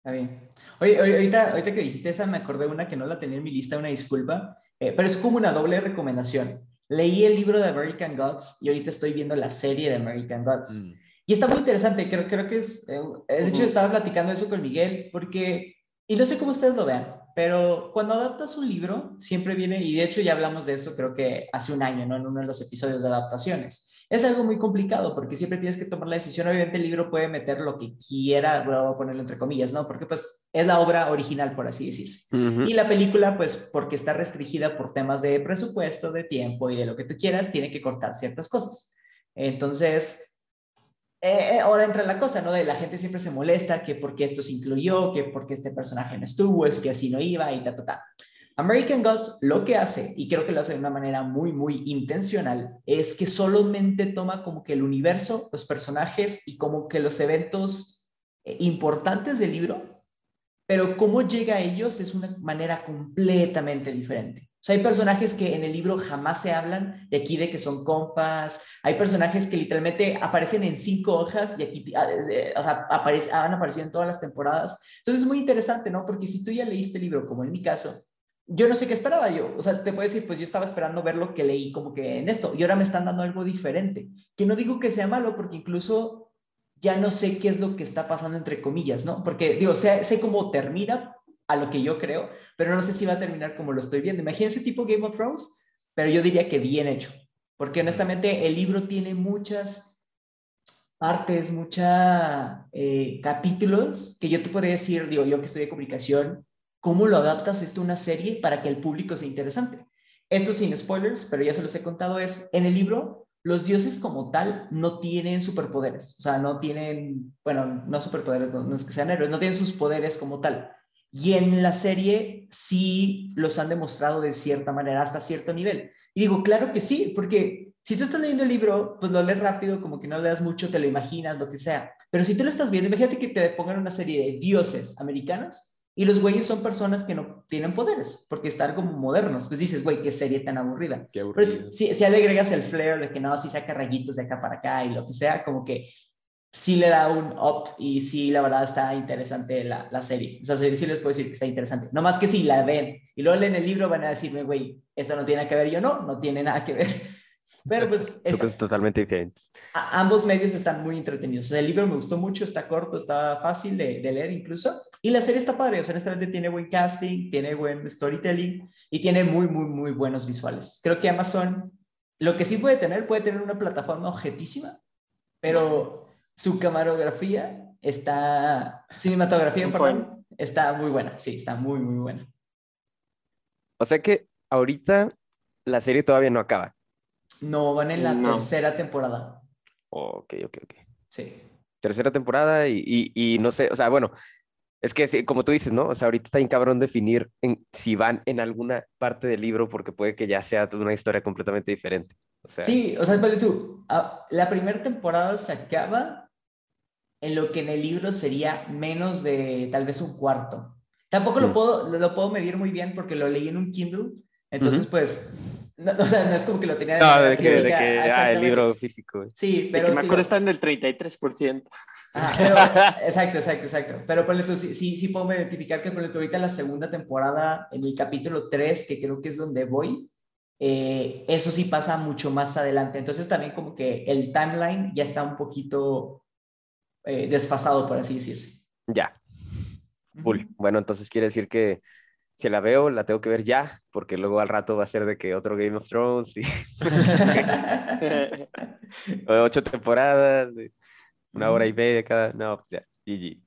Está bien. Oye, ahorita, ahorita que dijiste esa, me acordé una que no la tenía en mi lista, una disculpa, eh, pero es como una doble recomendación. Leí el libro de American Gods y ahorita estoy viendo la serie de American Gods. Mm. Y está muy interesante, creo, creo que es, eh, de hecho estaba platicando eso con Miguel, porque, y no sé cómo ustedes lo vean, pero cuando adaptas un libro, siempre viene, y de hecho ya hablamos de eso creo que hace un año, ¿no? En uno de los episodios de adaptaciones. Es algo muy complicado porque siempre tienes que tomar la decisión, obviamente el libro puede meter lo que quiera, voy a ponerlo entre comillas, ¿no? Porque pues es la obra original, por así decirse. Y la película, pues porque está restringida por temas de presupuesto, de tiempo y de lo que tú quieras, tiene que cortar ciertas cosas. Entonces, eh, eh, ahora entra la cosa, ¿no? De la gente siempre se molesta que porque esto se incluyó, que porque este personaje no estuvo, es que así no iba y ta, ta, ta. American Gods lo que hace, y creo que lo hace de una manera muy, muy intencional, es que solamente toma como que el universo, los personajes y como que los eventos eh, importantes del libro, pero cómo llega a ellos es una manera completamente diferente. O sea, hay personajes que en el libro jamás se hablan, de aquí de que son compas, hay personajes que literalmente aparecen en cinco hojas y aquí, ah, eh, o sea, aparece, han aparecido en todas las temporadas. Entonces es muy interesante, ¿no? Porque si tú ya leíste el libro, como en mi caso, yo no sé qué esperaba yo. O sea, te puedo decir, pues yo estaba esperando ver lo que leí como que en esto, y ahora me están dando algo diferente. Que no digo que sea malo, porque incluso ya no sé qué es lo que está pasando entre comillas, ¿no? Porque digo, sé, sé cómo termina a lo que yo creo, pero no sé si va a terminar como lo estoy viendo. Imagínense tipo Game of Thrones, pero yo diría que bien hecho, porque honestamente el libro tiene muchas partes, muchos capítulos que yo te podría decir, digo, yo que estudié comunicación, ¿cómo lo adaptas esto a una serie para que el público sea interesante? Esto sin spoilers, pero ya se los he contado, es en el libro los dioses como tal no tienen superpoderes, o sea, no tienen, bueno, no superpoderes, no, no es que sean héroes, no tienen sus poderes como tal. Y en la serie sí los han demostrado de cierta manera, hasta cierto nivel. Y digo, claro que sí, porque si tú estás leyendo el libro, pues lo lees rápido, como que no le das mucho, te lo imaginas, lo que sea. Pero si tú lo estás viendo, imagínate que te pongan una serie de dioses americanos y los güeyes son personas que no tienen poderes, porque están como modernos. Pues dices, güey, qué serie tan aburrida. Qué Pero aburrido. si, si le agregas el flair de que no, si saca rayitos de acá para acá y lo que sea, como que sí le da un up y sí, la verdad está interesante la, la serie. O sea, sí, sí les puedo decir que está interesante. No más que si la ven y luego leen el libro van a decirme, güey, esto no tiene nada que ver. Yo no, no tiene nada que ver. Pero pues cosas totalmente diferentes. a- ambos medios están muy entretenidos. O sea, el libro me gustó mucho, está corto, está fácil de, de leer incluso. Y la serie está padre, o sea, honestamente tiene buen casting, tiene buen storytelling y tiene muy, muy, muy buenos visuales. Creo que Amazon, lo que sí puede tener, puede tener una plataforma objetísima, pero su camarografía está, cinematografía, perdón, está muy buena. Sí, está muy, muy buena. O sea que ahorita la serie todavía no acaba. No, van en la No. tercera temporada. Ok, ok, ok. Sí. Tercera temporada y, y, y no sé, o sea, bueno, Es que, como tú dices, ¿no? O sea, ahorita está bien cabrón definir en, si van en alguna parte del libro porque puede que ya sea una historia completamente diferente. O sea, Sí, o sea, vale tú, ah, la primera temporada se acaba en lo que en el libro sería menos de tal vez un cuarto. Tampoco lo Mm. puedo, lo, lo puedo medir muy bien porque lo leí en un Kindle, entonces Ujú. pues, no, o sea, no es como que lo tenía de No, de que, de física, que ah, el libro físico. Sí, De pero... que me digo- acuerdo está en el 33%. Ajá, pero- exacto, exacto, exacto. Pero ponle tú, sí, sí, sí puedo identificar que ponle tú ahorita la segunda temporada, en el capítulo 3, que creo que es donde voy, eh, eso sí pasa mucho más adelante. Entonces también como que el timeline ya está un poquito eh, desfasado, por así decirse. Ya, full. Bueno, entonces quiere decir que si la veo, la tengo que ver ya, porque luego al rato va a ser de que otro Game of Thrones y ocho temporadas, una hora y media cada. No, ya, GG.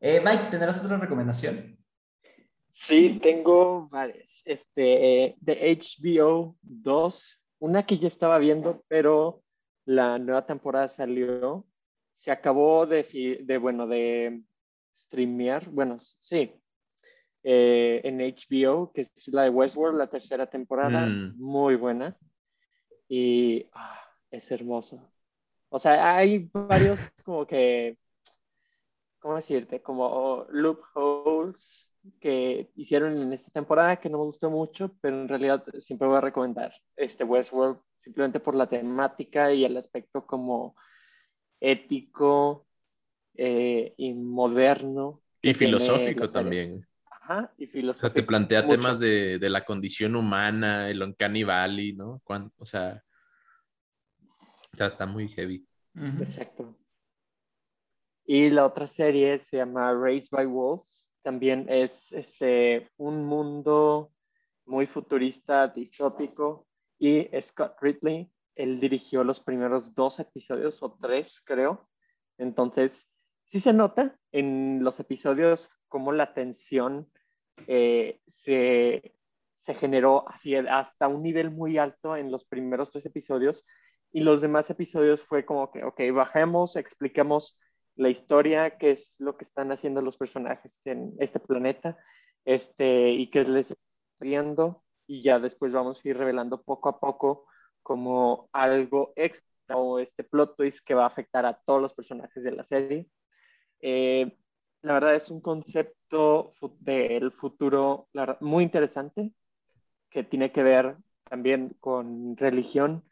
Eh, Mike, ¿tendrás otra recomendación? Sí, tengo varias. Este, eh, de HBO 2, una que ya estaba viendo, pero la nueva temporada salió. Se acabó de, de bueno, de streamear, bueno, sí, eh, en HBO, que es la de Westworld, la tercera temporada, Mm. muy buena. Y ah, es hermoso. O sea, hay varios como que, ¿cómo decirte? Como loopholes que hicieron en esta temporada que no me gustó mucho, pero en realidad siempre voy a recomendar este Westworld simplemente por la temática y el aspecto como ético eh, y moderno. Y filosófico también. Ajá, y O sea, te plantea mucho. temas de, de la condición humana, el Uncanny Valley, ¿no? Cuán- o sea, o sea, está muy heavy. Exacto. Y la otra serie se llama Raised by Wolves. También es este, un mundo muy futurista, distópico. Y Scott Ridley, él dirigió los primeros dos episodios o tres, creo. Entonces, sí se nota en los episodios cómo la tensión eh, se, se generó así hasta un nivel muy alto en los primeros tres episodios y los demás episodios fue como que, ok, bajemos, expliquemos la historia, qué es lo que están haciendo los personajes en este planeta, este, y qué les está viendo, y ya después vamos a ir revelando poco a poco como algo extra o este plot twist que va a afectar a todos los personajes de la serie. Eh, la verdad es un concepto del futuro la verdad, muy interesante que tiene que ver también con religión,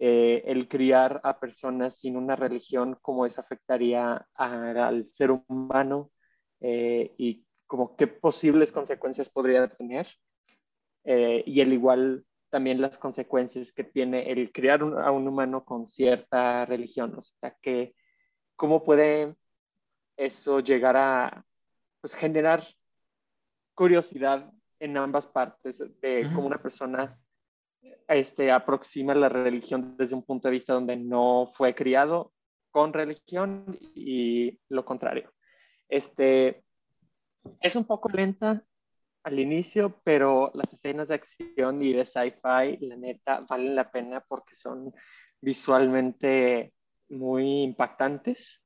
eh, el criar a personas sin una religión, cómo eso afectaría a- al ser humano eh, y como qué posibles consecuencias podría tener. Eh, y el igual también las consecuencias que tiene el criar un- a un humano con cierta religión, o sea, que cómo puede eso llegar a pues, generar curiosidad en ambas partes de cómo una persona este, aproxima la religión desde un punto de vista donde no fue criado con religión y lo contrario. Este, es un poco lenta al inicio, pero las escenas de acción y de sci-fi, la neta, valen la pena porque son visualmente muy impactantes.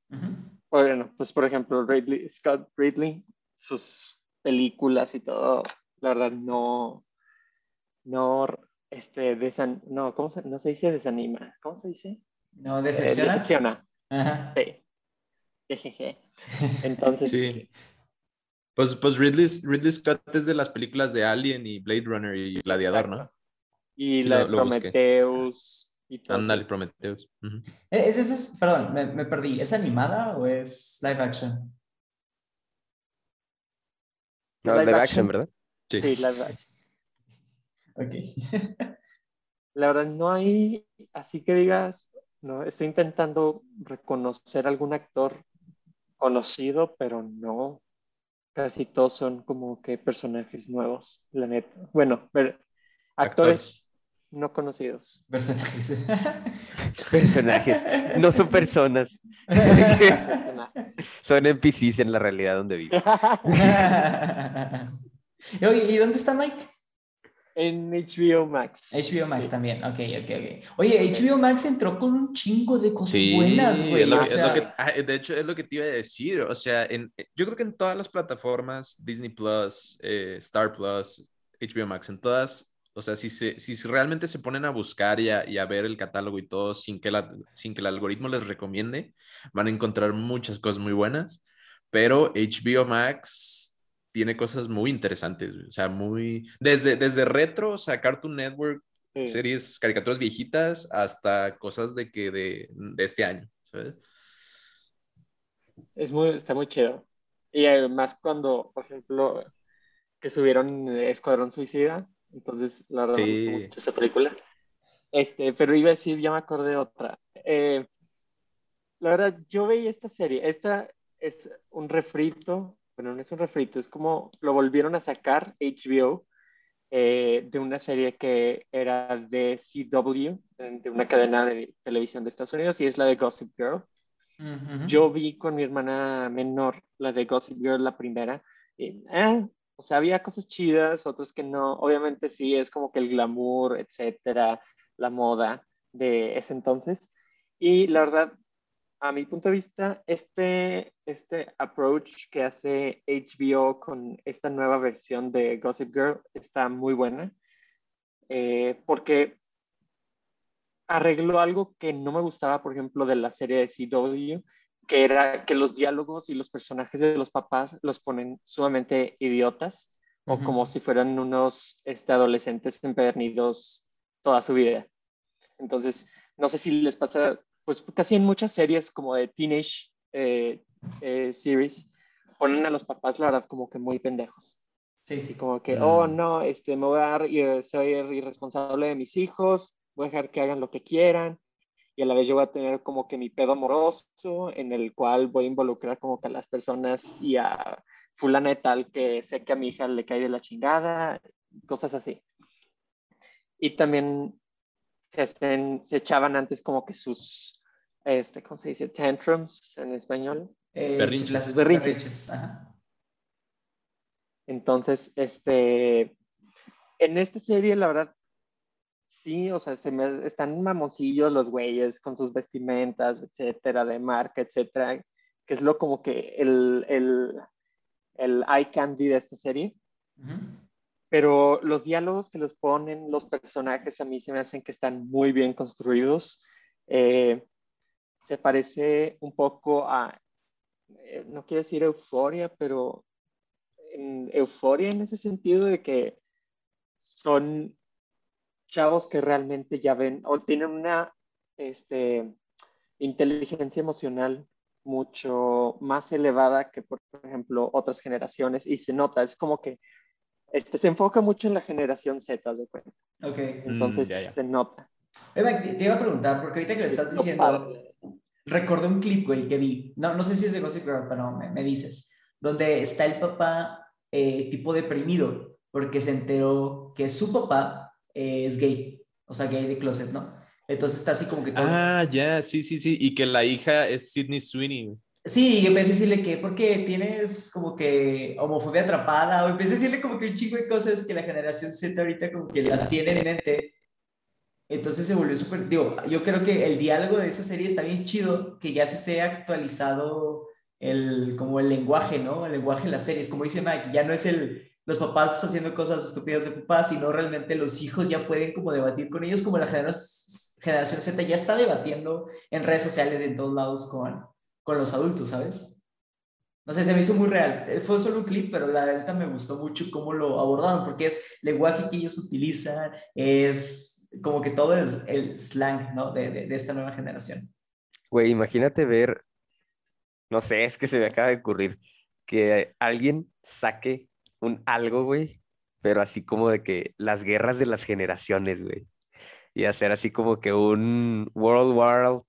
Bueno, pues por ejemplo, Ridley, Scott Ridley, sus películas y todo, la verdad no, no, este, desan, no, ¿cómo se, no se dice desanima? ¿Cómo se dice? ¿No Eh, decepciona? decepciona, Ajá. sí. Jejeje. Entonces, Sí. Pues, pues Ridley, Ridley Scott es de las películas de Alien y Blade Runner y Gladiador, ¿no? Y Sí, la lo- de. Prometheus Ándale. Prometheus. Eh, ¿Es, es, es- perdón, me, me perdí. ¿Es animada o es live action? No, Live live action. action, ¿verdad? Sí. Sí, live action. Ok. La verdad, no hay, así que digas, no, estoy intentando reconocer algún actor conocido, pero no. Casi todos son como que personajes nuevos, la neta. Bueno, ver- actores no conocidos. Personajes. Personajes. No son personas. Son NPCs en la realidad donde viven. Oye, ¿y dónde está Mike? En HBO Max. HBO Max Sí. también, ok, ok, ok. Oye, HBO Max entró con un chingo de cosas Sí, buenas, güey. o sea, ah, de hecho, es lo que te iba a decir. O sea, en, yo creo que en todas las plataformas, Disney Plus, eh, Star Plus, HBO Max, en todas, o sea, si, se, si realmente se ponen a buscar y a, y a ver el catálogo y todo sin que, la, sin que el algoritmo les recomiende, van a encontrar muchas cosas muy buenas. Pero HBO Max tiene cosas muy interesantes, o sea, muy... Desde, desde retro, o sea, Cartoon Network Sí. series, caricaturas viejitas, hasta cosas de que de, de este año, ¿sabes? Es muy, está muy chido. Y además cuando, por ejemplo, que subieron Escuadrón Suicida, entonces la verdad me Sí. gustó mucho esa película. Este, pero iba a decir, ya me acordé de otra. Eh, la verdad, yo veía esta serie. Esta es un refrito, bueno, no es un refrito, es como lo volvieron a sacar HBO eh, de una serie que era de CW, de una cadena de televisión de Estados Unidos, y es la de Gossip Girl. ujú. Yo vi con mi hermana menor la de Gossip Girl, la primera. Y, eh, o sea, había cosas chidas, otras que no. Obviamente sí, es como que el glamour, etcétera, la moda de ese entonces. Y la verdad, a mi punto de vista, este, este approach que hace HBO con esta nueva versión de Gossip Girl está muy buena. Eh, porque arregló algo que no me gustaba, por ejemplo, de la serie de CW, que era que los diálogos y los personajes de los papás los ponen sumamente idiotas o como si fueran unos este, adolescentes empedernidos toda su vida. Entonces, no sé si les pasa, pues casi en muchas series como de teenage eh, eh, series, ponen a los papás, la verdad, como que muy pendejos. Sí, Así como que, Mm. oh, no, este, me voy a dar, soy irresponsable de mis hijos, voy a dejar que hagan lo que quieran, y a la vez yo voy a tener como que mi pedo amoroso, en el cual voy a involucrar como que a las personas y a fulana de tal que sé que a mi hija le cae de la chingada, cosas así. Y también se, hacen, se echaban antes como que sus, este, ¿cómo se dice? Tantrums en español. Eh, Berrinches. chiflas- Berrinches. berrinches, ajá. Entonces, este, en esta serie, la verdad, sí, o sea, se me, están mamoncillos los güeyes con sus vestimentas, etcétera, de marca, etcétera, que es lo como que el, el, el eye candy de esta serie. Ujú. Pero los diálogos que les ponen los personajes a mí se me hacen que están muy bien construidos. Eh, se parece un poco a, eh, no quiero decir euforia, pero en euforia en ese sentido de que son chavos que realmente ya ven o tienen una este, inteligencia emocional mucho más elevada que, por ejemplo, otras generaciones y se nota, es como que este, se enfoca mucho en la generación Z, de cuenta. Ok. Entonces ya, ya. se nota. Mike, te iba a preguntar, porque ahorita que lo estás diciendo, recordé un clip, güey, que vi. No, no sé si es de Gossip Girl, pero me, me dices. Donde está el papá eh, tipo deprimido, porque se enteró que su papá eh, es gay, o sea, gay de closet, ¿no? Entonces está así como que todo. Ah, ya, sí, sí, sí. Y que la hija es Sidney Sweeney. Sí, y empecé a decirle que, porque tienes como que homofobia atrapada, o empecé a decirle como que un chingo de cosas que la generación Z ahorita como que las tiene en mente. Entonces se volvió súper, digo, yo creo que el diálogo de esa serie está bien chido, que ya se esté actualizado el, como el lenguaje, ¿no? El lenguaje de las series, como dice Mike, ya no es el, los papás haciendo cosas estúpidas de papás, sino realmente los hijos ya pueden como debatir con ellos, como la generación, Z ya está debatiendo en redes sociales y en todos lados con, con los adultos, ¿sabes? No sé, se me hizo muy real. Eh, Fue solo un clip, pero la neta me gustó mucho cómo lo abordaron, porque es lenguaje que ellos utilizan, es como que todo es el slang, ¿no? De, de, de esta nueva generación. Güey, imagínate ver, no sé, es que se me acaba de ocurrir que alguien saque un algo, güey, pero así como de que las guerras de las generaciones, güey, y hacer así como que un World War, uh,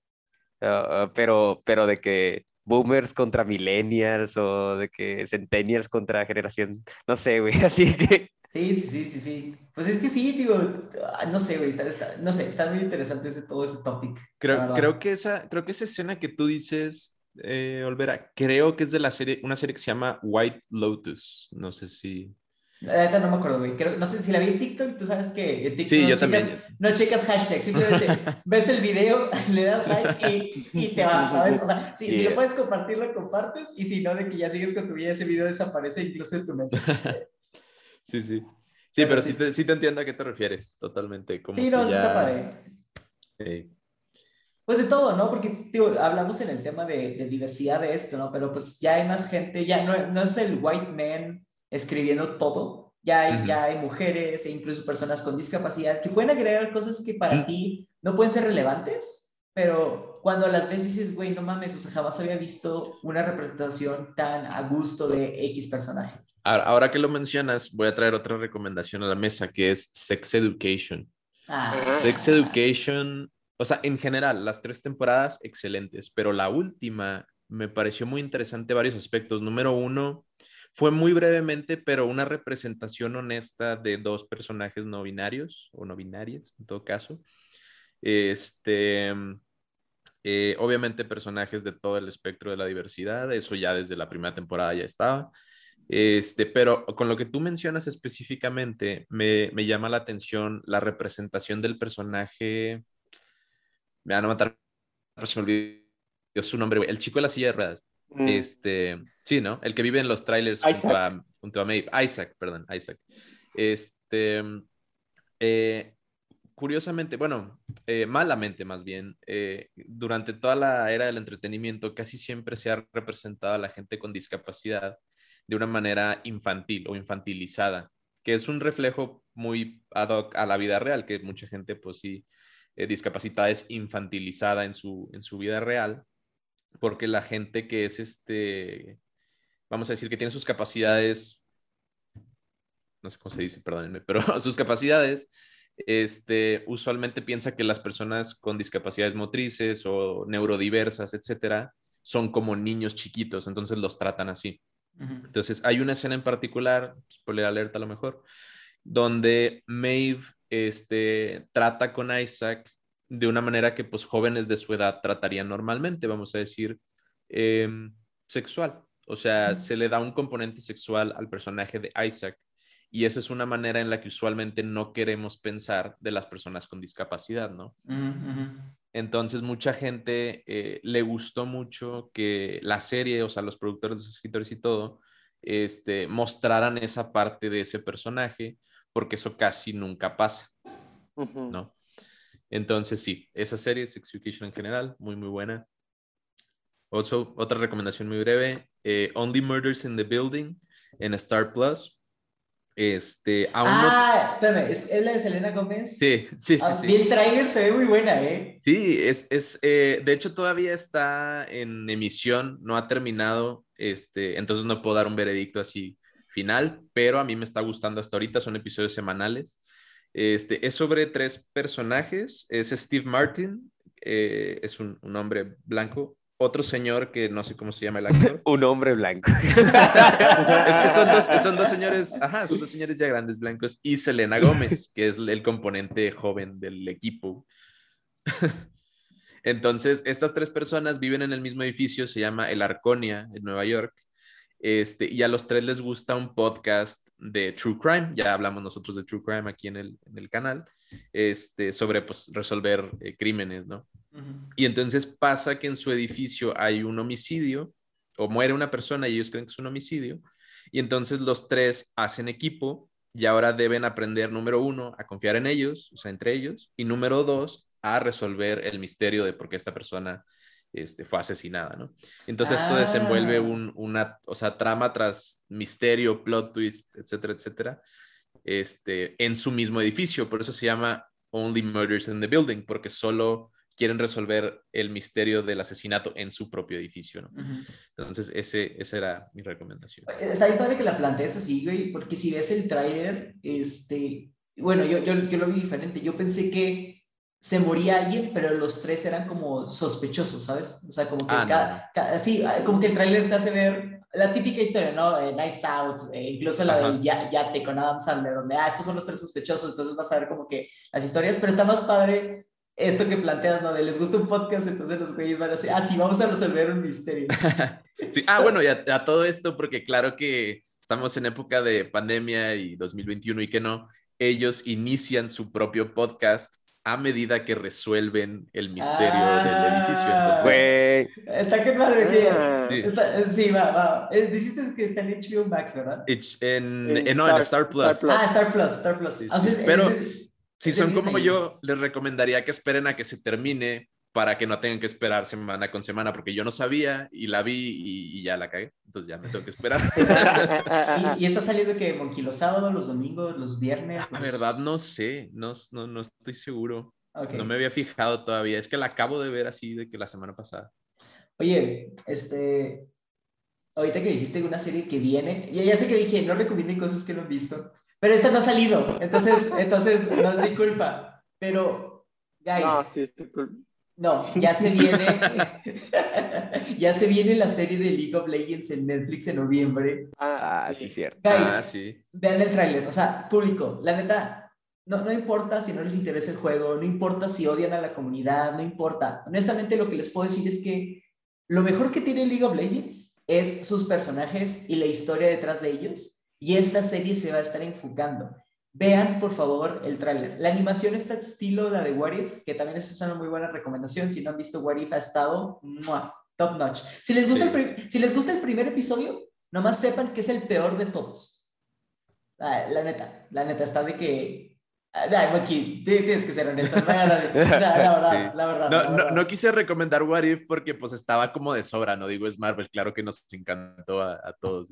pero, pero de que boomers contra millennials o de que centennials contra generación, no sé, güey, así que Sí, sí, sí, sí, sí. Pues es que sí, digo, ah, no sé, güey, está, está- no sé, está muy interesante ese, todo ese topic. Creo, creo, que esa, creo que esa escena que tú dices, eh, Olvera, creo que es de la serie, una serie que se llama White Lotus. No sé si. No me acuerdo, güey. no sé si la vi en TikTok, tú sabes que en TikTok sí, no, yo checas, también. no checas hashtag, simplemente ves el video, le das like y, y te vas, ¿sabes? O sea, si, si, lo puedes compartir, lo compartes y si no, de que ya sigues con tu vida, ese video desaparece incluso en tu mente. sí, sí. Sí, pero, sí. te, sí, te, entiendo a qué te refieres, totalmente. Como sí, no, ya... está padre. Eh, pues de todo, ¿no? Porque tío, hablamos en el tema de, de, diversidad de esto, ¿no? Pero pues ya hay más gente, ya no, no es el white man escribiendo todo, ya hay, uh -huh. ya hay mujeres e incluso personas con discapacidad que pueden agregar cosas que para uh -huh. ti no pueden ser relevantes, pero cuando las ves dices, güey, no mames, o sea, jamás había visto una representación tan a gusto de X personaje. Ahora, ahora que lo mencionas, voy a traer otra recomendación a la mesa que es Sex Education. Ah. Sex Education o sea, en general, las tres temporadas excelentes, pero la última me pareció muy interesante varios aspectos. Número uno, fue muy brevemente, pero una representación honesta de dos personajes no binarios o no binarias, en todo caso. Este, eh, obviamente personajes de todo el espectro de la diversidad, eso ya desde la primera temporada ya estaba. Este, pero con lo que tú mencionas específicamente, me, me llama la atención la representación del personaje me van a matar, se me olvidó su nombre, el chico de la silla de ruedas. Mm. Este, sí, ¿no? El que vive en los trailers junto a, junto a Maeve. Isaac, perdón, Isaac. Este, eh, curiosamente, bueno, eh, malamente más bien, eh, durante toda la era del entretenimiento casi siempre se ha representado a la gente con discapacidad de una manera infantil o infantilizada, que es un reflejo muy ad hoc a la vida real, que mucha gente pues sí eh, discapacidad es infantilizada en su, en su vida real, porque la gente que es este, vamos a decir que tiene sus capacidades, no sé cómo se dice, perdónenme, pero sus capacidades, este, usualmente piensa que las personas con discapacidades motrices o neurodiversas, etcétera, son como niños chiquitos, entonces los tratan así. Uh -huh. Entonces, hay una escena en particular, spoiler alerta a lo mejor, donde Maeve este, trata con Isaac de una manera que pues jóvenes de su edad tratarían normalmente, vamos a decir, eh, sexual. O sea, uh -huh. se le da un componente sexual al personaje de Isaac y esa es una manera en la que usualmente no queremos pensar de las personas con discapacidad, ¿no? Uh -huh. Entonces, mucha gente eh, le gustó mucho que la serie, o sea, los productores, los escritores y todo, este, mostraran esa parte de ese personaje, porque eso casi nunca pasa, uh -huh. ¿no? Entonces, sí, esa serie, Sex Education en general, muy, muy buena. Also, otra recomendación muy breve, eh, Only Murders in the Building en Star Plus. Este, aún ah, no... espérame, ¿es, ¿es, la de Selena Gómez? Sí, sí, sí. Ah, sí. el trailer se ve muy buena, ¿eh? Sí, es, es eh, de hecho todavía está en emisión, no ha terminado, este, entonces no puedo dar un veredicto así final, pero a mí me está gustando hasta ahorita, son episodios semanales. Este, es sobre tres personajes, es Steve Martin, eh, es un, un, hombre blanco, otro señor que no sé cómo se llama el actor. un hombre blanco. es que son dos, son dos señores, ajá, son dos señores ya grandes blancos, y Selena Gómez, que es el componente joven del equipo. Entonces, estas tres personas viven en el mismo edificio, se llama El Arconia, en Nueva York, este, y a los tres les gusta un podcast de True Crime, ya hablamos nosotros de True Crime aquí en el, en el canal, este, sobre pues, resolver eh, crímenes, ¿no? Uh -huh. Y entonces pasa que en su edificio hay un homicidio, o muere una persona y ellos creen que es un homicidio, y entonces los tres hacen equipo y ahora deben aprender, número uno, a confiar en ellos, o sea, entre ellos, y número dos, a resolver el misterio de por qué esta persona este, fue asesinada, ¿no? Entonces ah. esto desenvuelve un, una, o sea, trama tras misterio, plot twist, etcétera, etcétera, este, en su mismo edificio. Por eso se llama Only Murders in the Building, porque solo quieren resolver el misterio del asesinato en su propio edificio, ¿no? Uh -huh. Entonces, ese, esa era mi recomendación. Está bien padre que la plantees así, güey, porque si ves el tráiler, este, bueno, yo, yo, yo lo vi diferente. Yo pensé que se moría alguien, pero los tres eran como sospechosos, ¿sabes? O sea, como que Ah, cada, no. cada- sí, como que el tráiler te hace ver la típica historia, ¿no? Eh, Knives Out, eh, incluso la Ajá. del ya- yate con Adam Sandler, donde, ah, estos son los tres sospechosos, entonces vas a ver como que las historias, pero está más padre esto que planteas, ¿no? De les gusta un podcast, entonces los güeyes van a decir, ah, sí, vamos a resolver un misterio. Sí, ah, bueno, y a, a todo esto, porque claro que estamos en época de pandemia y 2021 y que no, ellos inician su propio podcast a medida que resuelven el misterio del edificio. Ah. Entonces, Güey, Está que padre que... Ah. Está- eh, sí, va, va. Eh, Dijiste que está en HBO Max, ¿verdad? En, En en- no, en Star- Plus. Star Plus. Ah, Star Plus, Star Plus. Sí, Ah, sí. Pero- es- Si son como Disney. yo, les recomendaría que esperen a que se termine para que no tengan que esperar semana con semana, porque yo no sabía y la vi y, y ya la cagué. Entonces ya me tengo que esperar. ¿Y, y está saliendo que Monkey los sábados, los domingos, los viernes? La los- verdad no sé, no, no, no estoy seguro. Ok. No me había fijado todavía. Es que la acabo de ver así de que la semana pasada. Oye, este, ahorita que dijiste una serie que viene, ya, ya sé que dije, no recomienden cosas que no han visto, pero esta no ha salido, entonces, entonces no es mi culpa, pero, guys, No, sí, está cool. ya se viene, ya se viene la serie de League of Legends en Netflix en noviembre, ah, sí, cierto. guys, Ah, sí. vean el tráiler, o sea, público, la neta, no, no importa si no les interesa el juego, no importa si odian a la comunidad, no importa. Honestamente, lo que les puedo decir es que lo mejor que tiene League of Legends es sus personajes y la historia detrás de ellos, y esta serie se va a estar enfocando. Vean, por favor, el tráiler. La animación está estilo la de What If, que también es una muy buena recomendación. Si no han visto What If, ha estado ¡mua! top notch. Si les, gusta Sí. el si les gusta el primer episodio, nomás sepan que es el peor de todos. Ah, la neta, la neta, está de que... ah, Ay, tí- tienes que ser honesto. no la verdad, Sí. la verdad. No, la no, verdad. no quise recomendar What If porque pues estaba como de sobra, no digo es Marvel, claro que nos encantó a, a todos.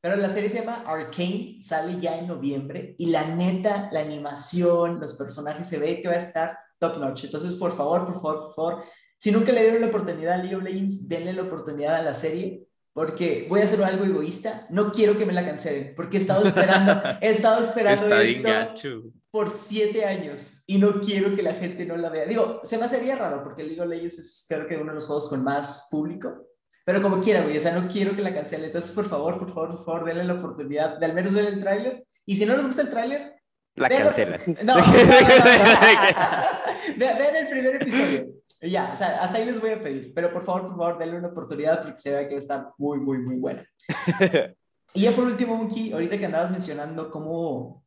Pero la serie se llama Arcane, sale ya en noviembre y la neta, la animación, los personajes, se ve que va a estar top notch. Entonces, por favor, por favor, por favor, si nunca le dieron la oportunidad a League of Legends, denle la oportunidad a la serie, porque voy a hacer algo egoísta, no quiero que me la cancelen, porque he estado esperando, he estado esperando esto por siete años y no quiero que la gente no la vea. Digo, se me hacería raro porque League of Legends es creo que uno de los juegos con más público, pero como quiera, güey, o sea, no quiero que la cancele. Entonces, por favor, por favor, por favor, denle la oportunidad de al menos ver el tráiler. Y si no les gusta el tráiler, La cancelan. No, no, no, no. Ve- vean el primer episodio. Ya, o sea, hasta ahí les voy a pedir. Pero por favor, por favor, denle una oportunidad porque se ve que va a estar muy, muy, muy buena. Y ya por último, Monkey, ahorita que andabas mencionando cómo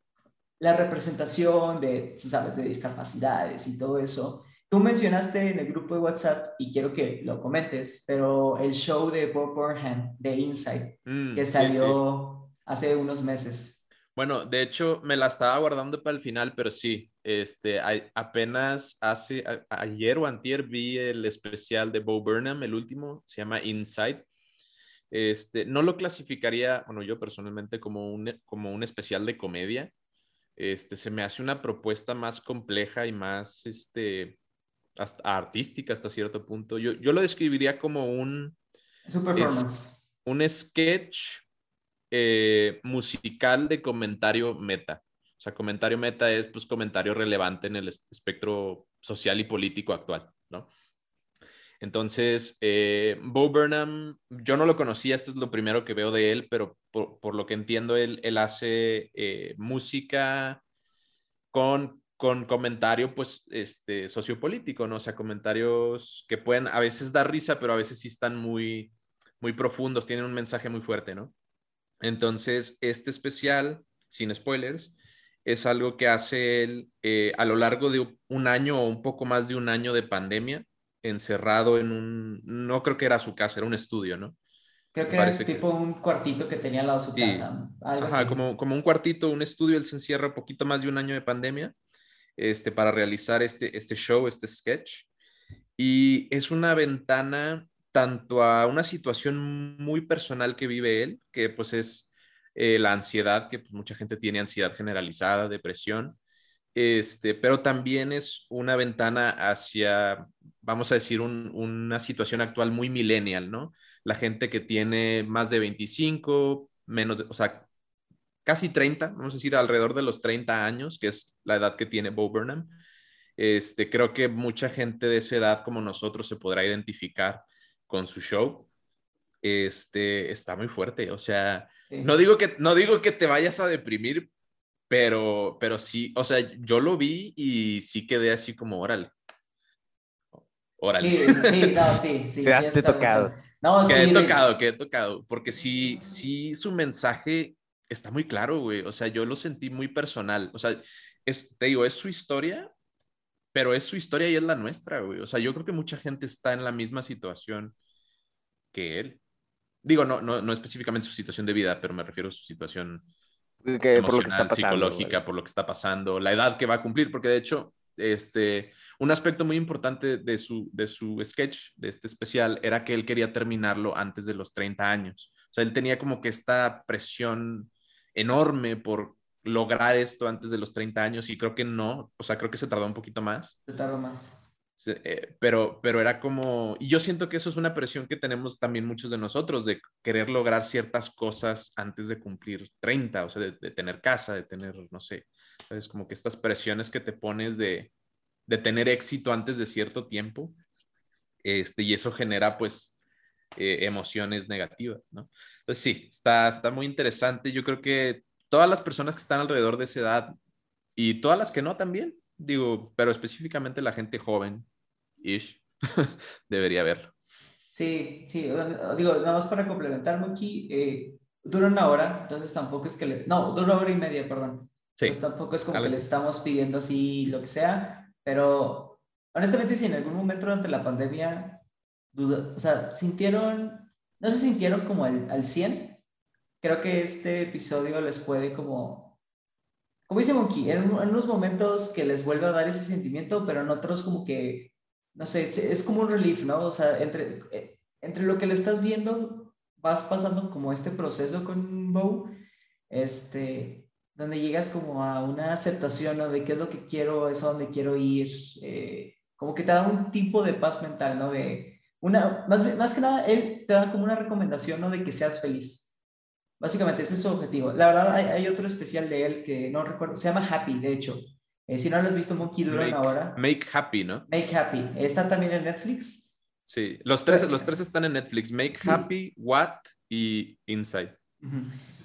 la representación de, sabes, de discapacidades y todo eso, tú mencionaste en el grupo de WhatsApp, y quiero que lo comentes, pero el show de Bob Burnham de Inside, Mm, que sí, salió sí. hace unos meses. Bueno, de hecho, me la estaba guardando para el final, pero sí, este, a- apenas hace, a- ayer o antier vi el especial de Bo Burnham, el último, se llama Inside. Este, no lo clasificaría, bueno, yo personalmente como un, como un especial de comedia. Este, se me hace una propuesta más compleja y más, este, hasta artística hasta cierto punto. Yo, yo lo describiría como un, Su performance. un sketch eh, musical de comentario meta. O sea, comentario meta es pues comentario relevante en el es- espectro social y político actual, ¿no? Entonces, eh, Bo Burnham, yo no lo conocía, esto es lo primero que veo de él, pero por, por lo que entiendo, él, él hace eh, música con, con comentario, pues, este, sociopolítico, ¿no? O sea, comentarios que pueden a veces dar risa, pero a veces sí están muy, muy profundos, tienen un mensaje muy fuerte, ¿no? Entonces, este especial, sin spoilers, es algo que hace él eh, a lo largo de un año o un poco más de un año de pandemia, encerrado en un, no creo que era su casa, era un estudio, ¿no? Creo que era parece que- tipo un cuartito que tenía al lado de su Sí. casa. Algo Ajá, así. como, como un cuartito, un estudio, él se encierra poquito más de un año de pandemia este, para realizar este, este show, este sketch. Y es una ventana tanto a una situación muy personal que vive él, que pues es eh, la ansiedad, que pues, mucha gente tiene ansiedad generalizada, depresión, este, pero también es una ventana hacia, vamos a decir, un- una situación actual muy millennial, ¿no? La gente que tiene más de 25, menos, de- o sea, casi 30, vamos a decir alrededor de los 30 años, que es la edad que tiene Bo Burnham. Este, creo que mucha gente de esa edad como nosotros se podrá identificar con su show. Este, está muy fuerte, o sea, Sí. no digo que, no digo que te vayas a deprimir, pero, pero sí, o sea, yo lo vi y sí quedé así como, órale. Órale. Sí, sí, no, sí, sí. Quedaste tienes toda tocado. No, que sí, tocado, que he tocado, porque sí, sí, su mensaje está muy claro, güey. O sea, yo lo sentí muy personal. O sea, es, te digo, es su historia, pero es su historia y es la nuestra, güey. O sea, yo creo que mucha gente está en la misma situación que él. Digo, no, no, no específicamente su situación de vida, pero me refiero a su situación Que por lo que está emocional, pasando. psicológica, güey. por lo que está pasando, la edad que va a cumplir, porque de hecho, este, un aspecto muy importante de su, de su sketch, de este especial, era que él quería terminarlo antes de los 30 años. O sea, él tenía como que esta presión enorme por lograr esto antes de los 30 años y creo que no, o sea, creo que se tardó un poquito más. Te tardo más. Se- eh, pero, pero era como, y yo siento que eso es una presión que tenemos también muchos de nosotros, de querer lograr ciertas cosas antes de cumplir 30, o sea, de, de tener casa, de tener, no sé, es como que estas presiones que te pones de, de tener éxito antes de cierto tiempo, este, y eso genera pues eh, emociones negativas, ¿no? Entonces sí, está, está muy interesante, yo creo que todas las personas que están alrededor de esa edad y todas las que no también, digo, pero específicamente la gente joven, ish, debería verlo. Sí, sí, digo, nada más para complementar, Monkey, eh, dura una hora, entonces tampoco es que le, no, dura una hora y media, perdón. Sí, Pues tampoco es como que le estamos pidiendo así lo que sea, pero honestamente si en algún momento durante la pandemia, duda, o sea, sintieron, no se sintieron como al, al 100, creo que este episodio les puede como, como dice Monkey, en, en unos momentos que les vuelve a dar ese sentimiento, pero en otros como que, no sé, es, como un relief, ¿no? O sea, entre, eh, entre lo que le estás viendo, vas pasando como este proceso con Bow, este, donde llegas como a una aceptación, ¿no? De qué es lo que quiero, es a dónde quiero ir, eh, como que te da un tipo de paz mental, ¿no? De una, más, más que nada, él te da como una recomendación, ¿no? De que seas feliz. Básicamente, ese es su objetivo. La verdad, hay, hay otro especial de él que no recuerdo, se llama Happy, de hecho. Eh, si no lo has visto, Monkey dura Make, una hora. Make Happy, ¿no? Make Happy. Está también en Netflix. Sí, los tres, los tres están en Netflix, Make Sí. Happy, What y Inside.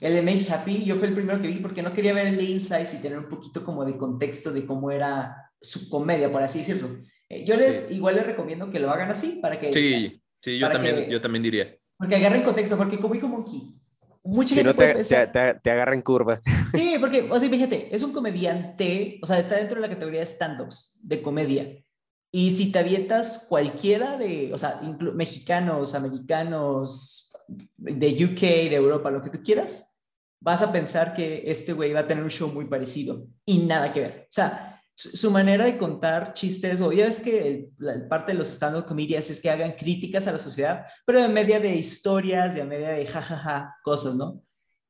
El de Make Happy, yo fue el primero que vi porque no quería ver el de Insights y tener un poquito como de contexto de cómo era su comedia, por así decirlo. Eh, yo les, Sí. igual les recomiendo que lo hagan así para que, Sí, sí, yo Para también, que- yo también diría. porque agarren contexto, porque como dijo Monkey, mucha Si gente no puede te, pensar- te, te, te agarra en curva. Sí, porque, o sea, fíjate, es un comediante, o sea, está dentro de la categoría de stand-ups, de comedia. Y si te avientas cualquiera de, o sea, mexicanos, americanos, de UK, de Europa, lo que tú quieras, vas a pensar que este güey va a tener un show muy parecido y nada que ver. O sea, su, manera de contar chistes, o ya ves que parte de los stand-up es que hagan críticas a la sociedad, pero en media de historias y en media de jajaja, cosas, ¿no?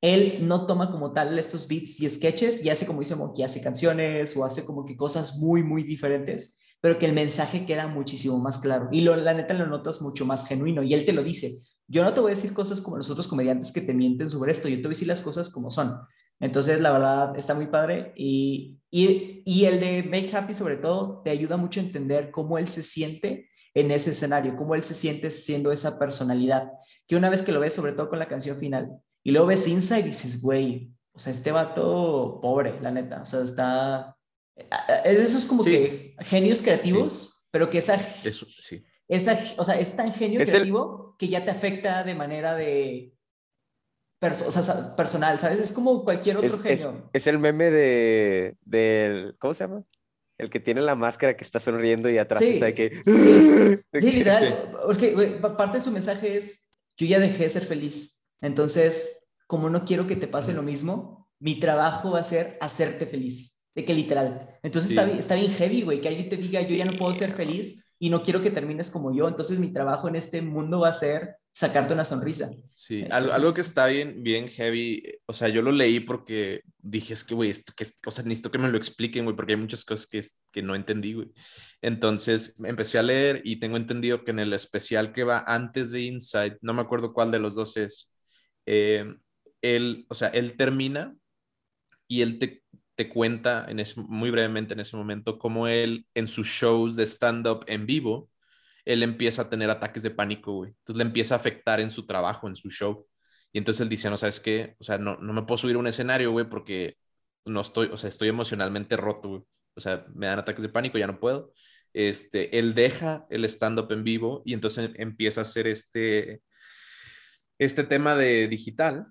él no toma como tal estos beats y sketches y hace como dice Monkey, hace canciones o hace como que cosas muy, muy diferentes, pero que el mensaje queda muchísimo más claro. Y lo, la neta lo notas mucho más genuino y él te lo dice. Yo no te voy a decir cosas como los otros comediantes que te mienten sobre esto, yo te voy a decir las cosas como son. Entonces, la verdad, está muy padre. Y, y, y el de Make Happy, sobre todo, te ayuda mucho a entender cómo él se siente en ese escenario, cómo él se siente siendo esa personalidad. Que una vez que lo ves, sobre todo con la canción final, y luego ves Inside y dices, güey, o sea, este vato pobre, la neta. O sea, está... Es de esos como Sí. que genios creativos, pero que esa, Eso, sí. esa... O sea, es tan genio Es el- creativo que ya te afecta de manera de... perso- o sea, sa- personal, ¿sabes? Es como cualquier otro Es, genio. es el meme de, del, ¿cómo se llama? El que tiene la máscara que está sonriendo y atrás Sí, está de que... sí. Sí, que- literal, porque parte de su mensaje es, yo ya dejé de ser feliz, entonces, como no quiero que te pase lo mismo, mi trabajo va a ser hacerte feliz, de que literal. Entonces Sí. está, está bien heavy, güey, que alguien te diga, yo ya no puedo ser feliz y no quiero que termines como yo, entonces mi trabajo en este mundo va a ser sacarte una sonrisa. Sí, Eh, algo, entonces- algo que está bien, bien heavy, o sea, yo lo leí porque dije, es que, güey, esto que, o sea, necesito que me lo expliquen, güey, porque hay muchas cosas que, que no entendí, güey. Entonces, empecé a leer y tengo entendido que en el especial que va antes de Inside, no me acuerdo cuál de los dos es, eh, él, o sea, él termina y él te, te cuenta en ese- muy brevemente en ese momento cómo él en sus shows de stand-up en vivo, él empieza a tener ataques de pánico, güey. Entonces le empieza a afectar en su trabajo, en su show. Y entonces él dice, no, ¿sabes qué? O sea, no, no me puedo subir a un escenario, güey, porque no estoy, o sea, estoy emocionalmente roto, güey. O sea, me dan ataques de pánico, ya no puedo. Este, él deja el stand-up en vivo y entonces empieza a hacer este, este tema de digital,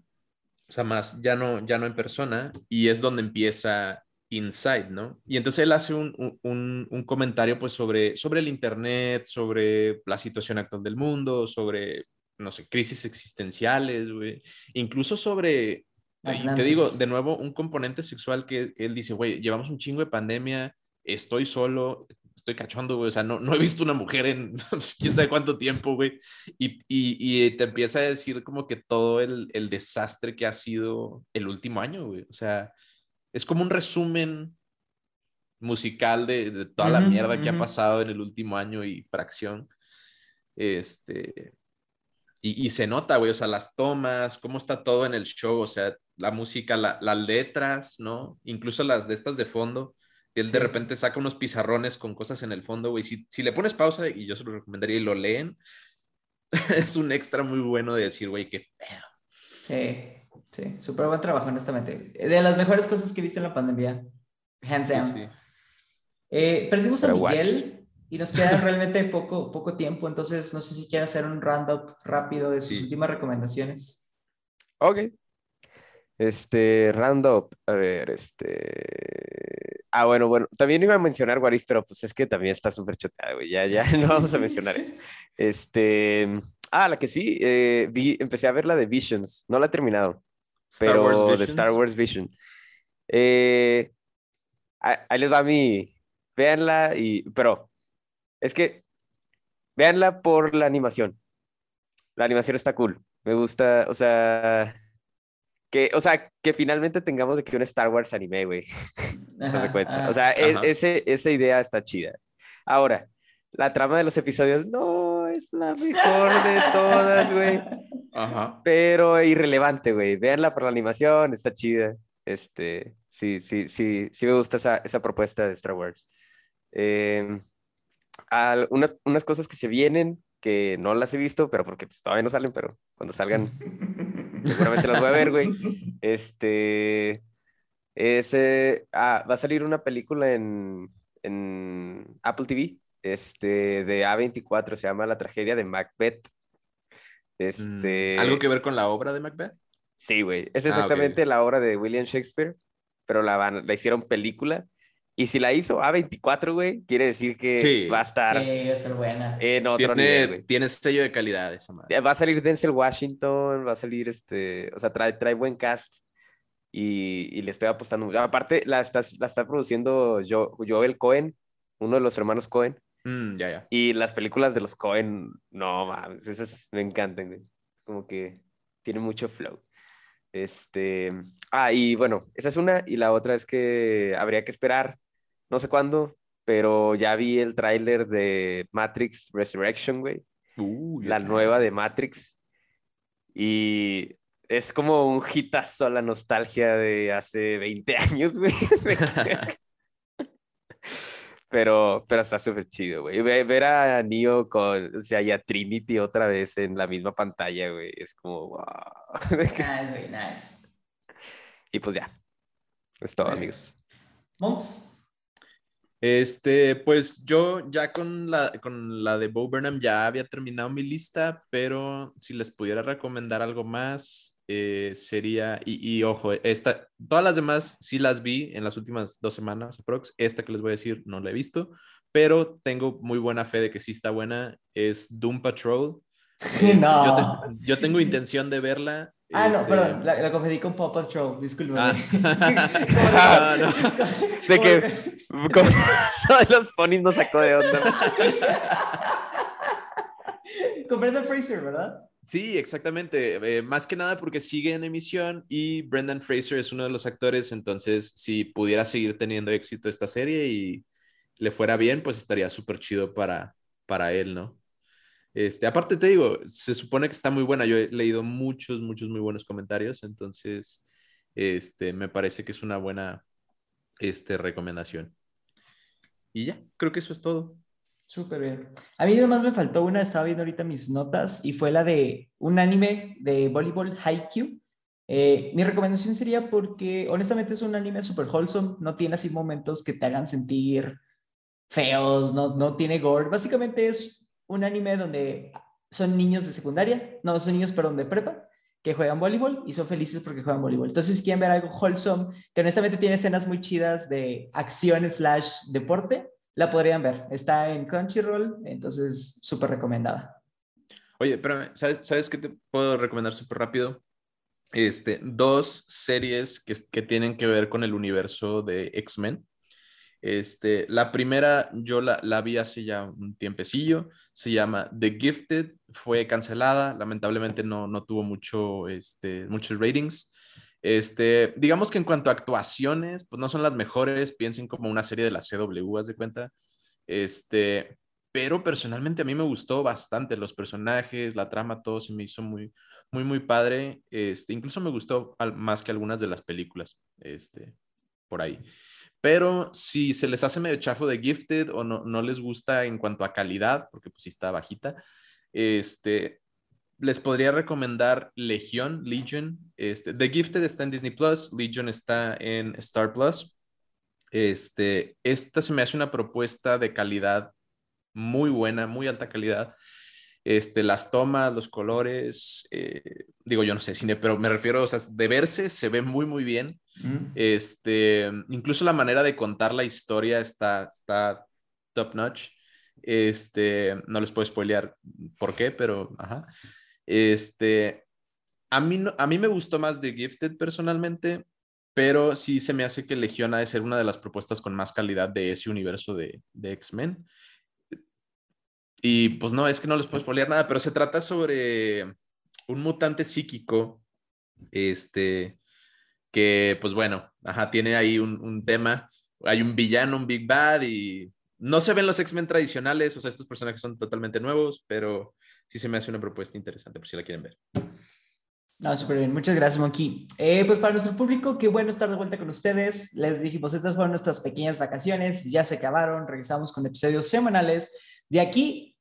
o sea, más ya no, ya no en persona, y es donde empieza Inside, ¿no? Y entonces él hace un, un, un, comentario pues sobre, sobre el Internet, sobre la situación actual del mundo, sobre, no sé, crisis existenciales, güey, incluso sobre, y te digo, de nuevo, un componente sexual que él dice, güey, llevamos un chingo de pandemia, estoy solo, estoy cachondo, güey, o sea, no, no he visto una mujer en quién sabe cuánto tiempo, güey, y, y, y, te empieza a decir como que todo el, el desastre que ha sido el último año, güey, o sea, es como un resumen musical de, de toda la mierda que ha pasado en el último año y fracción. Este, y, y se nota, güey, o sea, las tomas, cómo está todo en el show, o sea, la música, la, las letras, ¿no? Incluso las de estas de fondo. Él sí. de repente saca unos pizarrones con cosas en el fondo, güey. Si, si le pones pausa, y yo se lo recomendaría y lo leen, es un extra muy bueno de decir, güey, qué pedo. Sí. Sí, súper buen trabajo, honestamente. De las mejores cosas que he visto en la pandemia, hands down. Sí, sí. Eh, perdimos Pero a Miguel watch. y nos queda realmente poco, poco tiempo, entonces no sé si quiere hacer un roundup rápido de sus sí. últimas recomendaciones. Ok. Este, roundup, a ver, este... Ah, bueno, bueno, también iba a mencionar Warif, pero pues es que también está súper choteado, güey, ya, ya no vamos a mencionar eso. Este... Ah, la que sí, eh, vi, empecé a ver la de Visions, no la he terminado pero de Star Wars Vision. Eh, ahí les va mi, véanla y, pero es que véanla por la animación. La animación está cool. Me gusta, o sea, que, o sea, que finalmente tengamos de que un Star Wars anime, güey. no se cuenta. O sea, es, ese, esa idea está chida. Ahora, la trama de los episodios no es la mejor de todas, güey. Ajá. Pero irrelevante, güey. Veanla por la animación, está chida. Este, sí, sí, sí, sí me gusta esa, esa propuesta de Star Wars. Eh, unas, unas cosas que se vienen, que no las he visto, pero porque pues, todavía no salen, pero cuando salgan, seguramente las voy a ver, güey. Este, ese, ah, va a salir una película en, en Apple TV, este, de A24, se llama La tragedia de Macbeth. Este... ¿Algo que ver con la obra de Macbeth? Sí, güey. Es exactamente ah, okay. la obra de William Shakespeare, pero la, van, la hicieron película. Y si la hizo A24, güey, quiere decir que sí. va a estar. Sí, va a estar buena. En otro tiene, nivel, güey. Tiene sello de calidad esa madre. Va a salir Denzel Washington, va a salir este. O sea, trae, trae buen cast. Y, y le estoy apostando. Aparte, la está, la está produciendo jo, Joel Cohen, uno de los hermanos Cohen. Mm, ya, ya. Y las películas de los Cohen, no mames, esas me encantan, güey. Como que tiene mucho flow. Este, ah, y bueno, esa es una, y la otra es que habría que esperar, no sé cuándo, pero ya vi el tráiler de Matrix Resurrection, güey. Uh, la nueva de Matrix. Y es como un hitazo a la nostalgia de hace 20 años, güey. pero, pero está súper chido, güey. Ver a Neo con, o sea, y a Trinity otra vez en la misma pantalla, güey, es como, wow. nice, güey, nice. Y pues ya, es todo, amigos. Monks. Este, pues yo ya con la, con la de Bo Burnham ya había terminado mi lista, pero si les pudiera recomendar algo más, eh, sería, y, y, ojo, esta, todas las demás sí las vi en las últimas dos semanas, aprox. Esta que les voy a decir no la he visto, pero tengo muy buena fe de que sí está buena. Es Doom Patrol. No. yo, te, yo, tengo intención de verla. Ah, este... no, perdón, la, la, confundí con Paw Patrol, disculpe. Ah. ah, no. De que como, los ponis nos sacó de onda. con Brendan Fraser, ¿verdad? Sí, exactamente. Eh, más que nada porque sigue en emisión y Brendan Fraser es uno de los actores, entonces si pudiera seguir teniendo éxito esta serie y le fuera bien, pues estaría súper chido para, para él, ¿no? Este, aparte te digo, se supone que está muy buena. Yo he leído muchos, muchos muy buenos comentarios, entonces este, me parece que es una buena este, recomendación. Y ya, creo que eso es todo. Súper bien. A mí además me faltó una, estaba viendo ahorita mis notas, y fue la de un anime de voleibol, Haikyuu. Eh, mi recomendación sería porque honestamente es un anime súper wholesome, no tiene así momentos que te hagan sentir feos, no, no tiene gore. Básicamente es un anime donde son niños de secundaria, no, son niños, perdón, de prepa, que juegan voleibol y son felices porque juegan voleibol. Entonces, si quieren ver algo wholesome, que honestamente tiene escenas muy chidas de acción slash deporte, la podrían ver. Está en Crunchyroll, entonces súper recomendada. Oye, pero ¿sabes, ¿sabes qué te puedo recomendar súper rápido? Este, dos series que, que tienen que ver con el universo de X-Men. Este, la primera yo la, la, vi hace ya un tiempecillo, se llama The Gifted, fue cancelada, lamentablemente no, no tuvo mucho, este, muchos ratings. Este, digamos que en cuanto a actuaciones, pues no son las mejores, piensen como una serie de la CW, haz de cuenta. Este, pero personalmente a mí me gustó bastante los personajes, la trama, todo se me hizo muy, muy, muy padre. Incluso me gustó más que algunas de las películas, por ahí. Pero si se les hace medio chafo de Gifted o no, no les gusta en cuanto a calidad, porque pues sí está bajita, este, les podría recomendar Legión, Legion. Este, The Gifted está en Disney Plus, Legion está en Star Plus. Este, esta se me hace una propuesta de calidad muy buena, muy alta calidad. Este, las tomas, los colores, eh, digo yo no sé cine, pero me refiero, o sea, de verse se ve muy, muy bien. Mm. Este, incluso la manera de contar la historia está, está top notch. Este, no les puedo spoilear por qué, pero. Este, a mí, a mí me gustó más The Gifted personalmente, pero sí se me hace que Legión ha de ser una de las propuestas con más calidad de ese universo de, de X-Men. Y pues no, es que no les puedo spoilear nada, pero se trata sobre un mutante psíquico, este, que pues bueno, ajá, tiene ahí un, tema, hay un villano, un Big Bad y no se ven los X-Men tradicionales, o sea, estos personajes son totalmente nuevos, pero sí se me hace una propuesta interesante por si la quieren ver. No, súper bien. Muchas gracias, Monkey. Eh, pues para nuestro público, qué bueno estar de vuelta con ustedes. Les dijimos, estas fueron nuestras pequeñas vacaciones, ya se acabaron, regresamos con episodios semanales. De aquí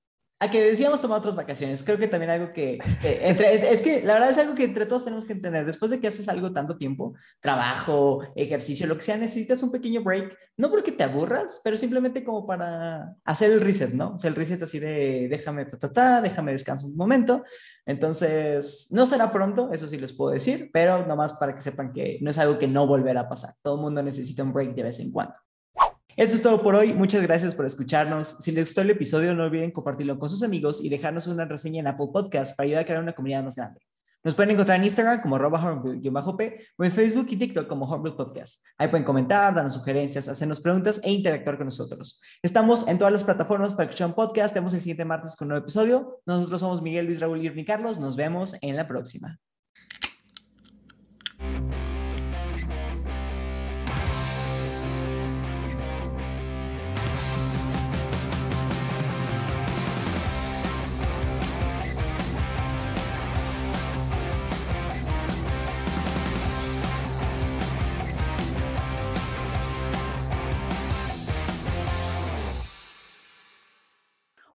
a que decíamos tomar otras vacaciones. Creo que también algo que, entre, es que la verdad es algo que entre todos tenemos que entender. Después de que haces algo tanto tiempo, trabajo, ejercicio, lo que sea, necesitas un pequeño break. No porque te aburras, pero simplemente como para hacer el reset, ¿no? O sea, el reset así de déjame, ta, ta, déjame descansar un momento. Entonces, no será pronto, eso sí les puedo decir, pero nomás para que sepan que no es algo que no volverá a pasar. Todo el mundo necesita un break de vez en cuando. Eso es todo por hoy. Muchas gracias por escucharnos. Si les gustó el episodio, no olviden compartirlo con sus amigos y dejarnos una reseña en Apple Podcast para ayudar a crear una comunidad más grande. Nos pueden encontrar en Instagram como arroba p o en Facebook y TikTok como Hornbill Podcast. Ahí pueden comentar, darnos sugerencias, hacernos preguntas e interactuar con nosotros. Estamos en todas las plataformas para escuchar un podcast. Tenemos el siguiente martes con un nuevo episodio. Nosotros somos Miguel, Luis, Raúl y Carlos. Nos vemos en la próxima.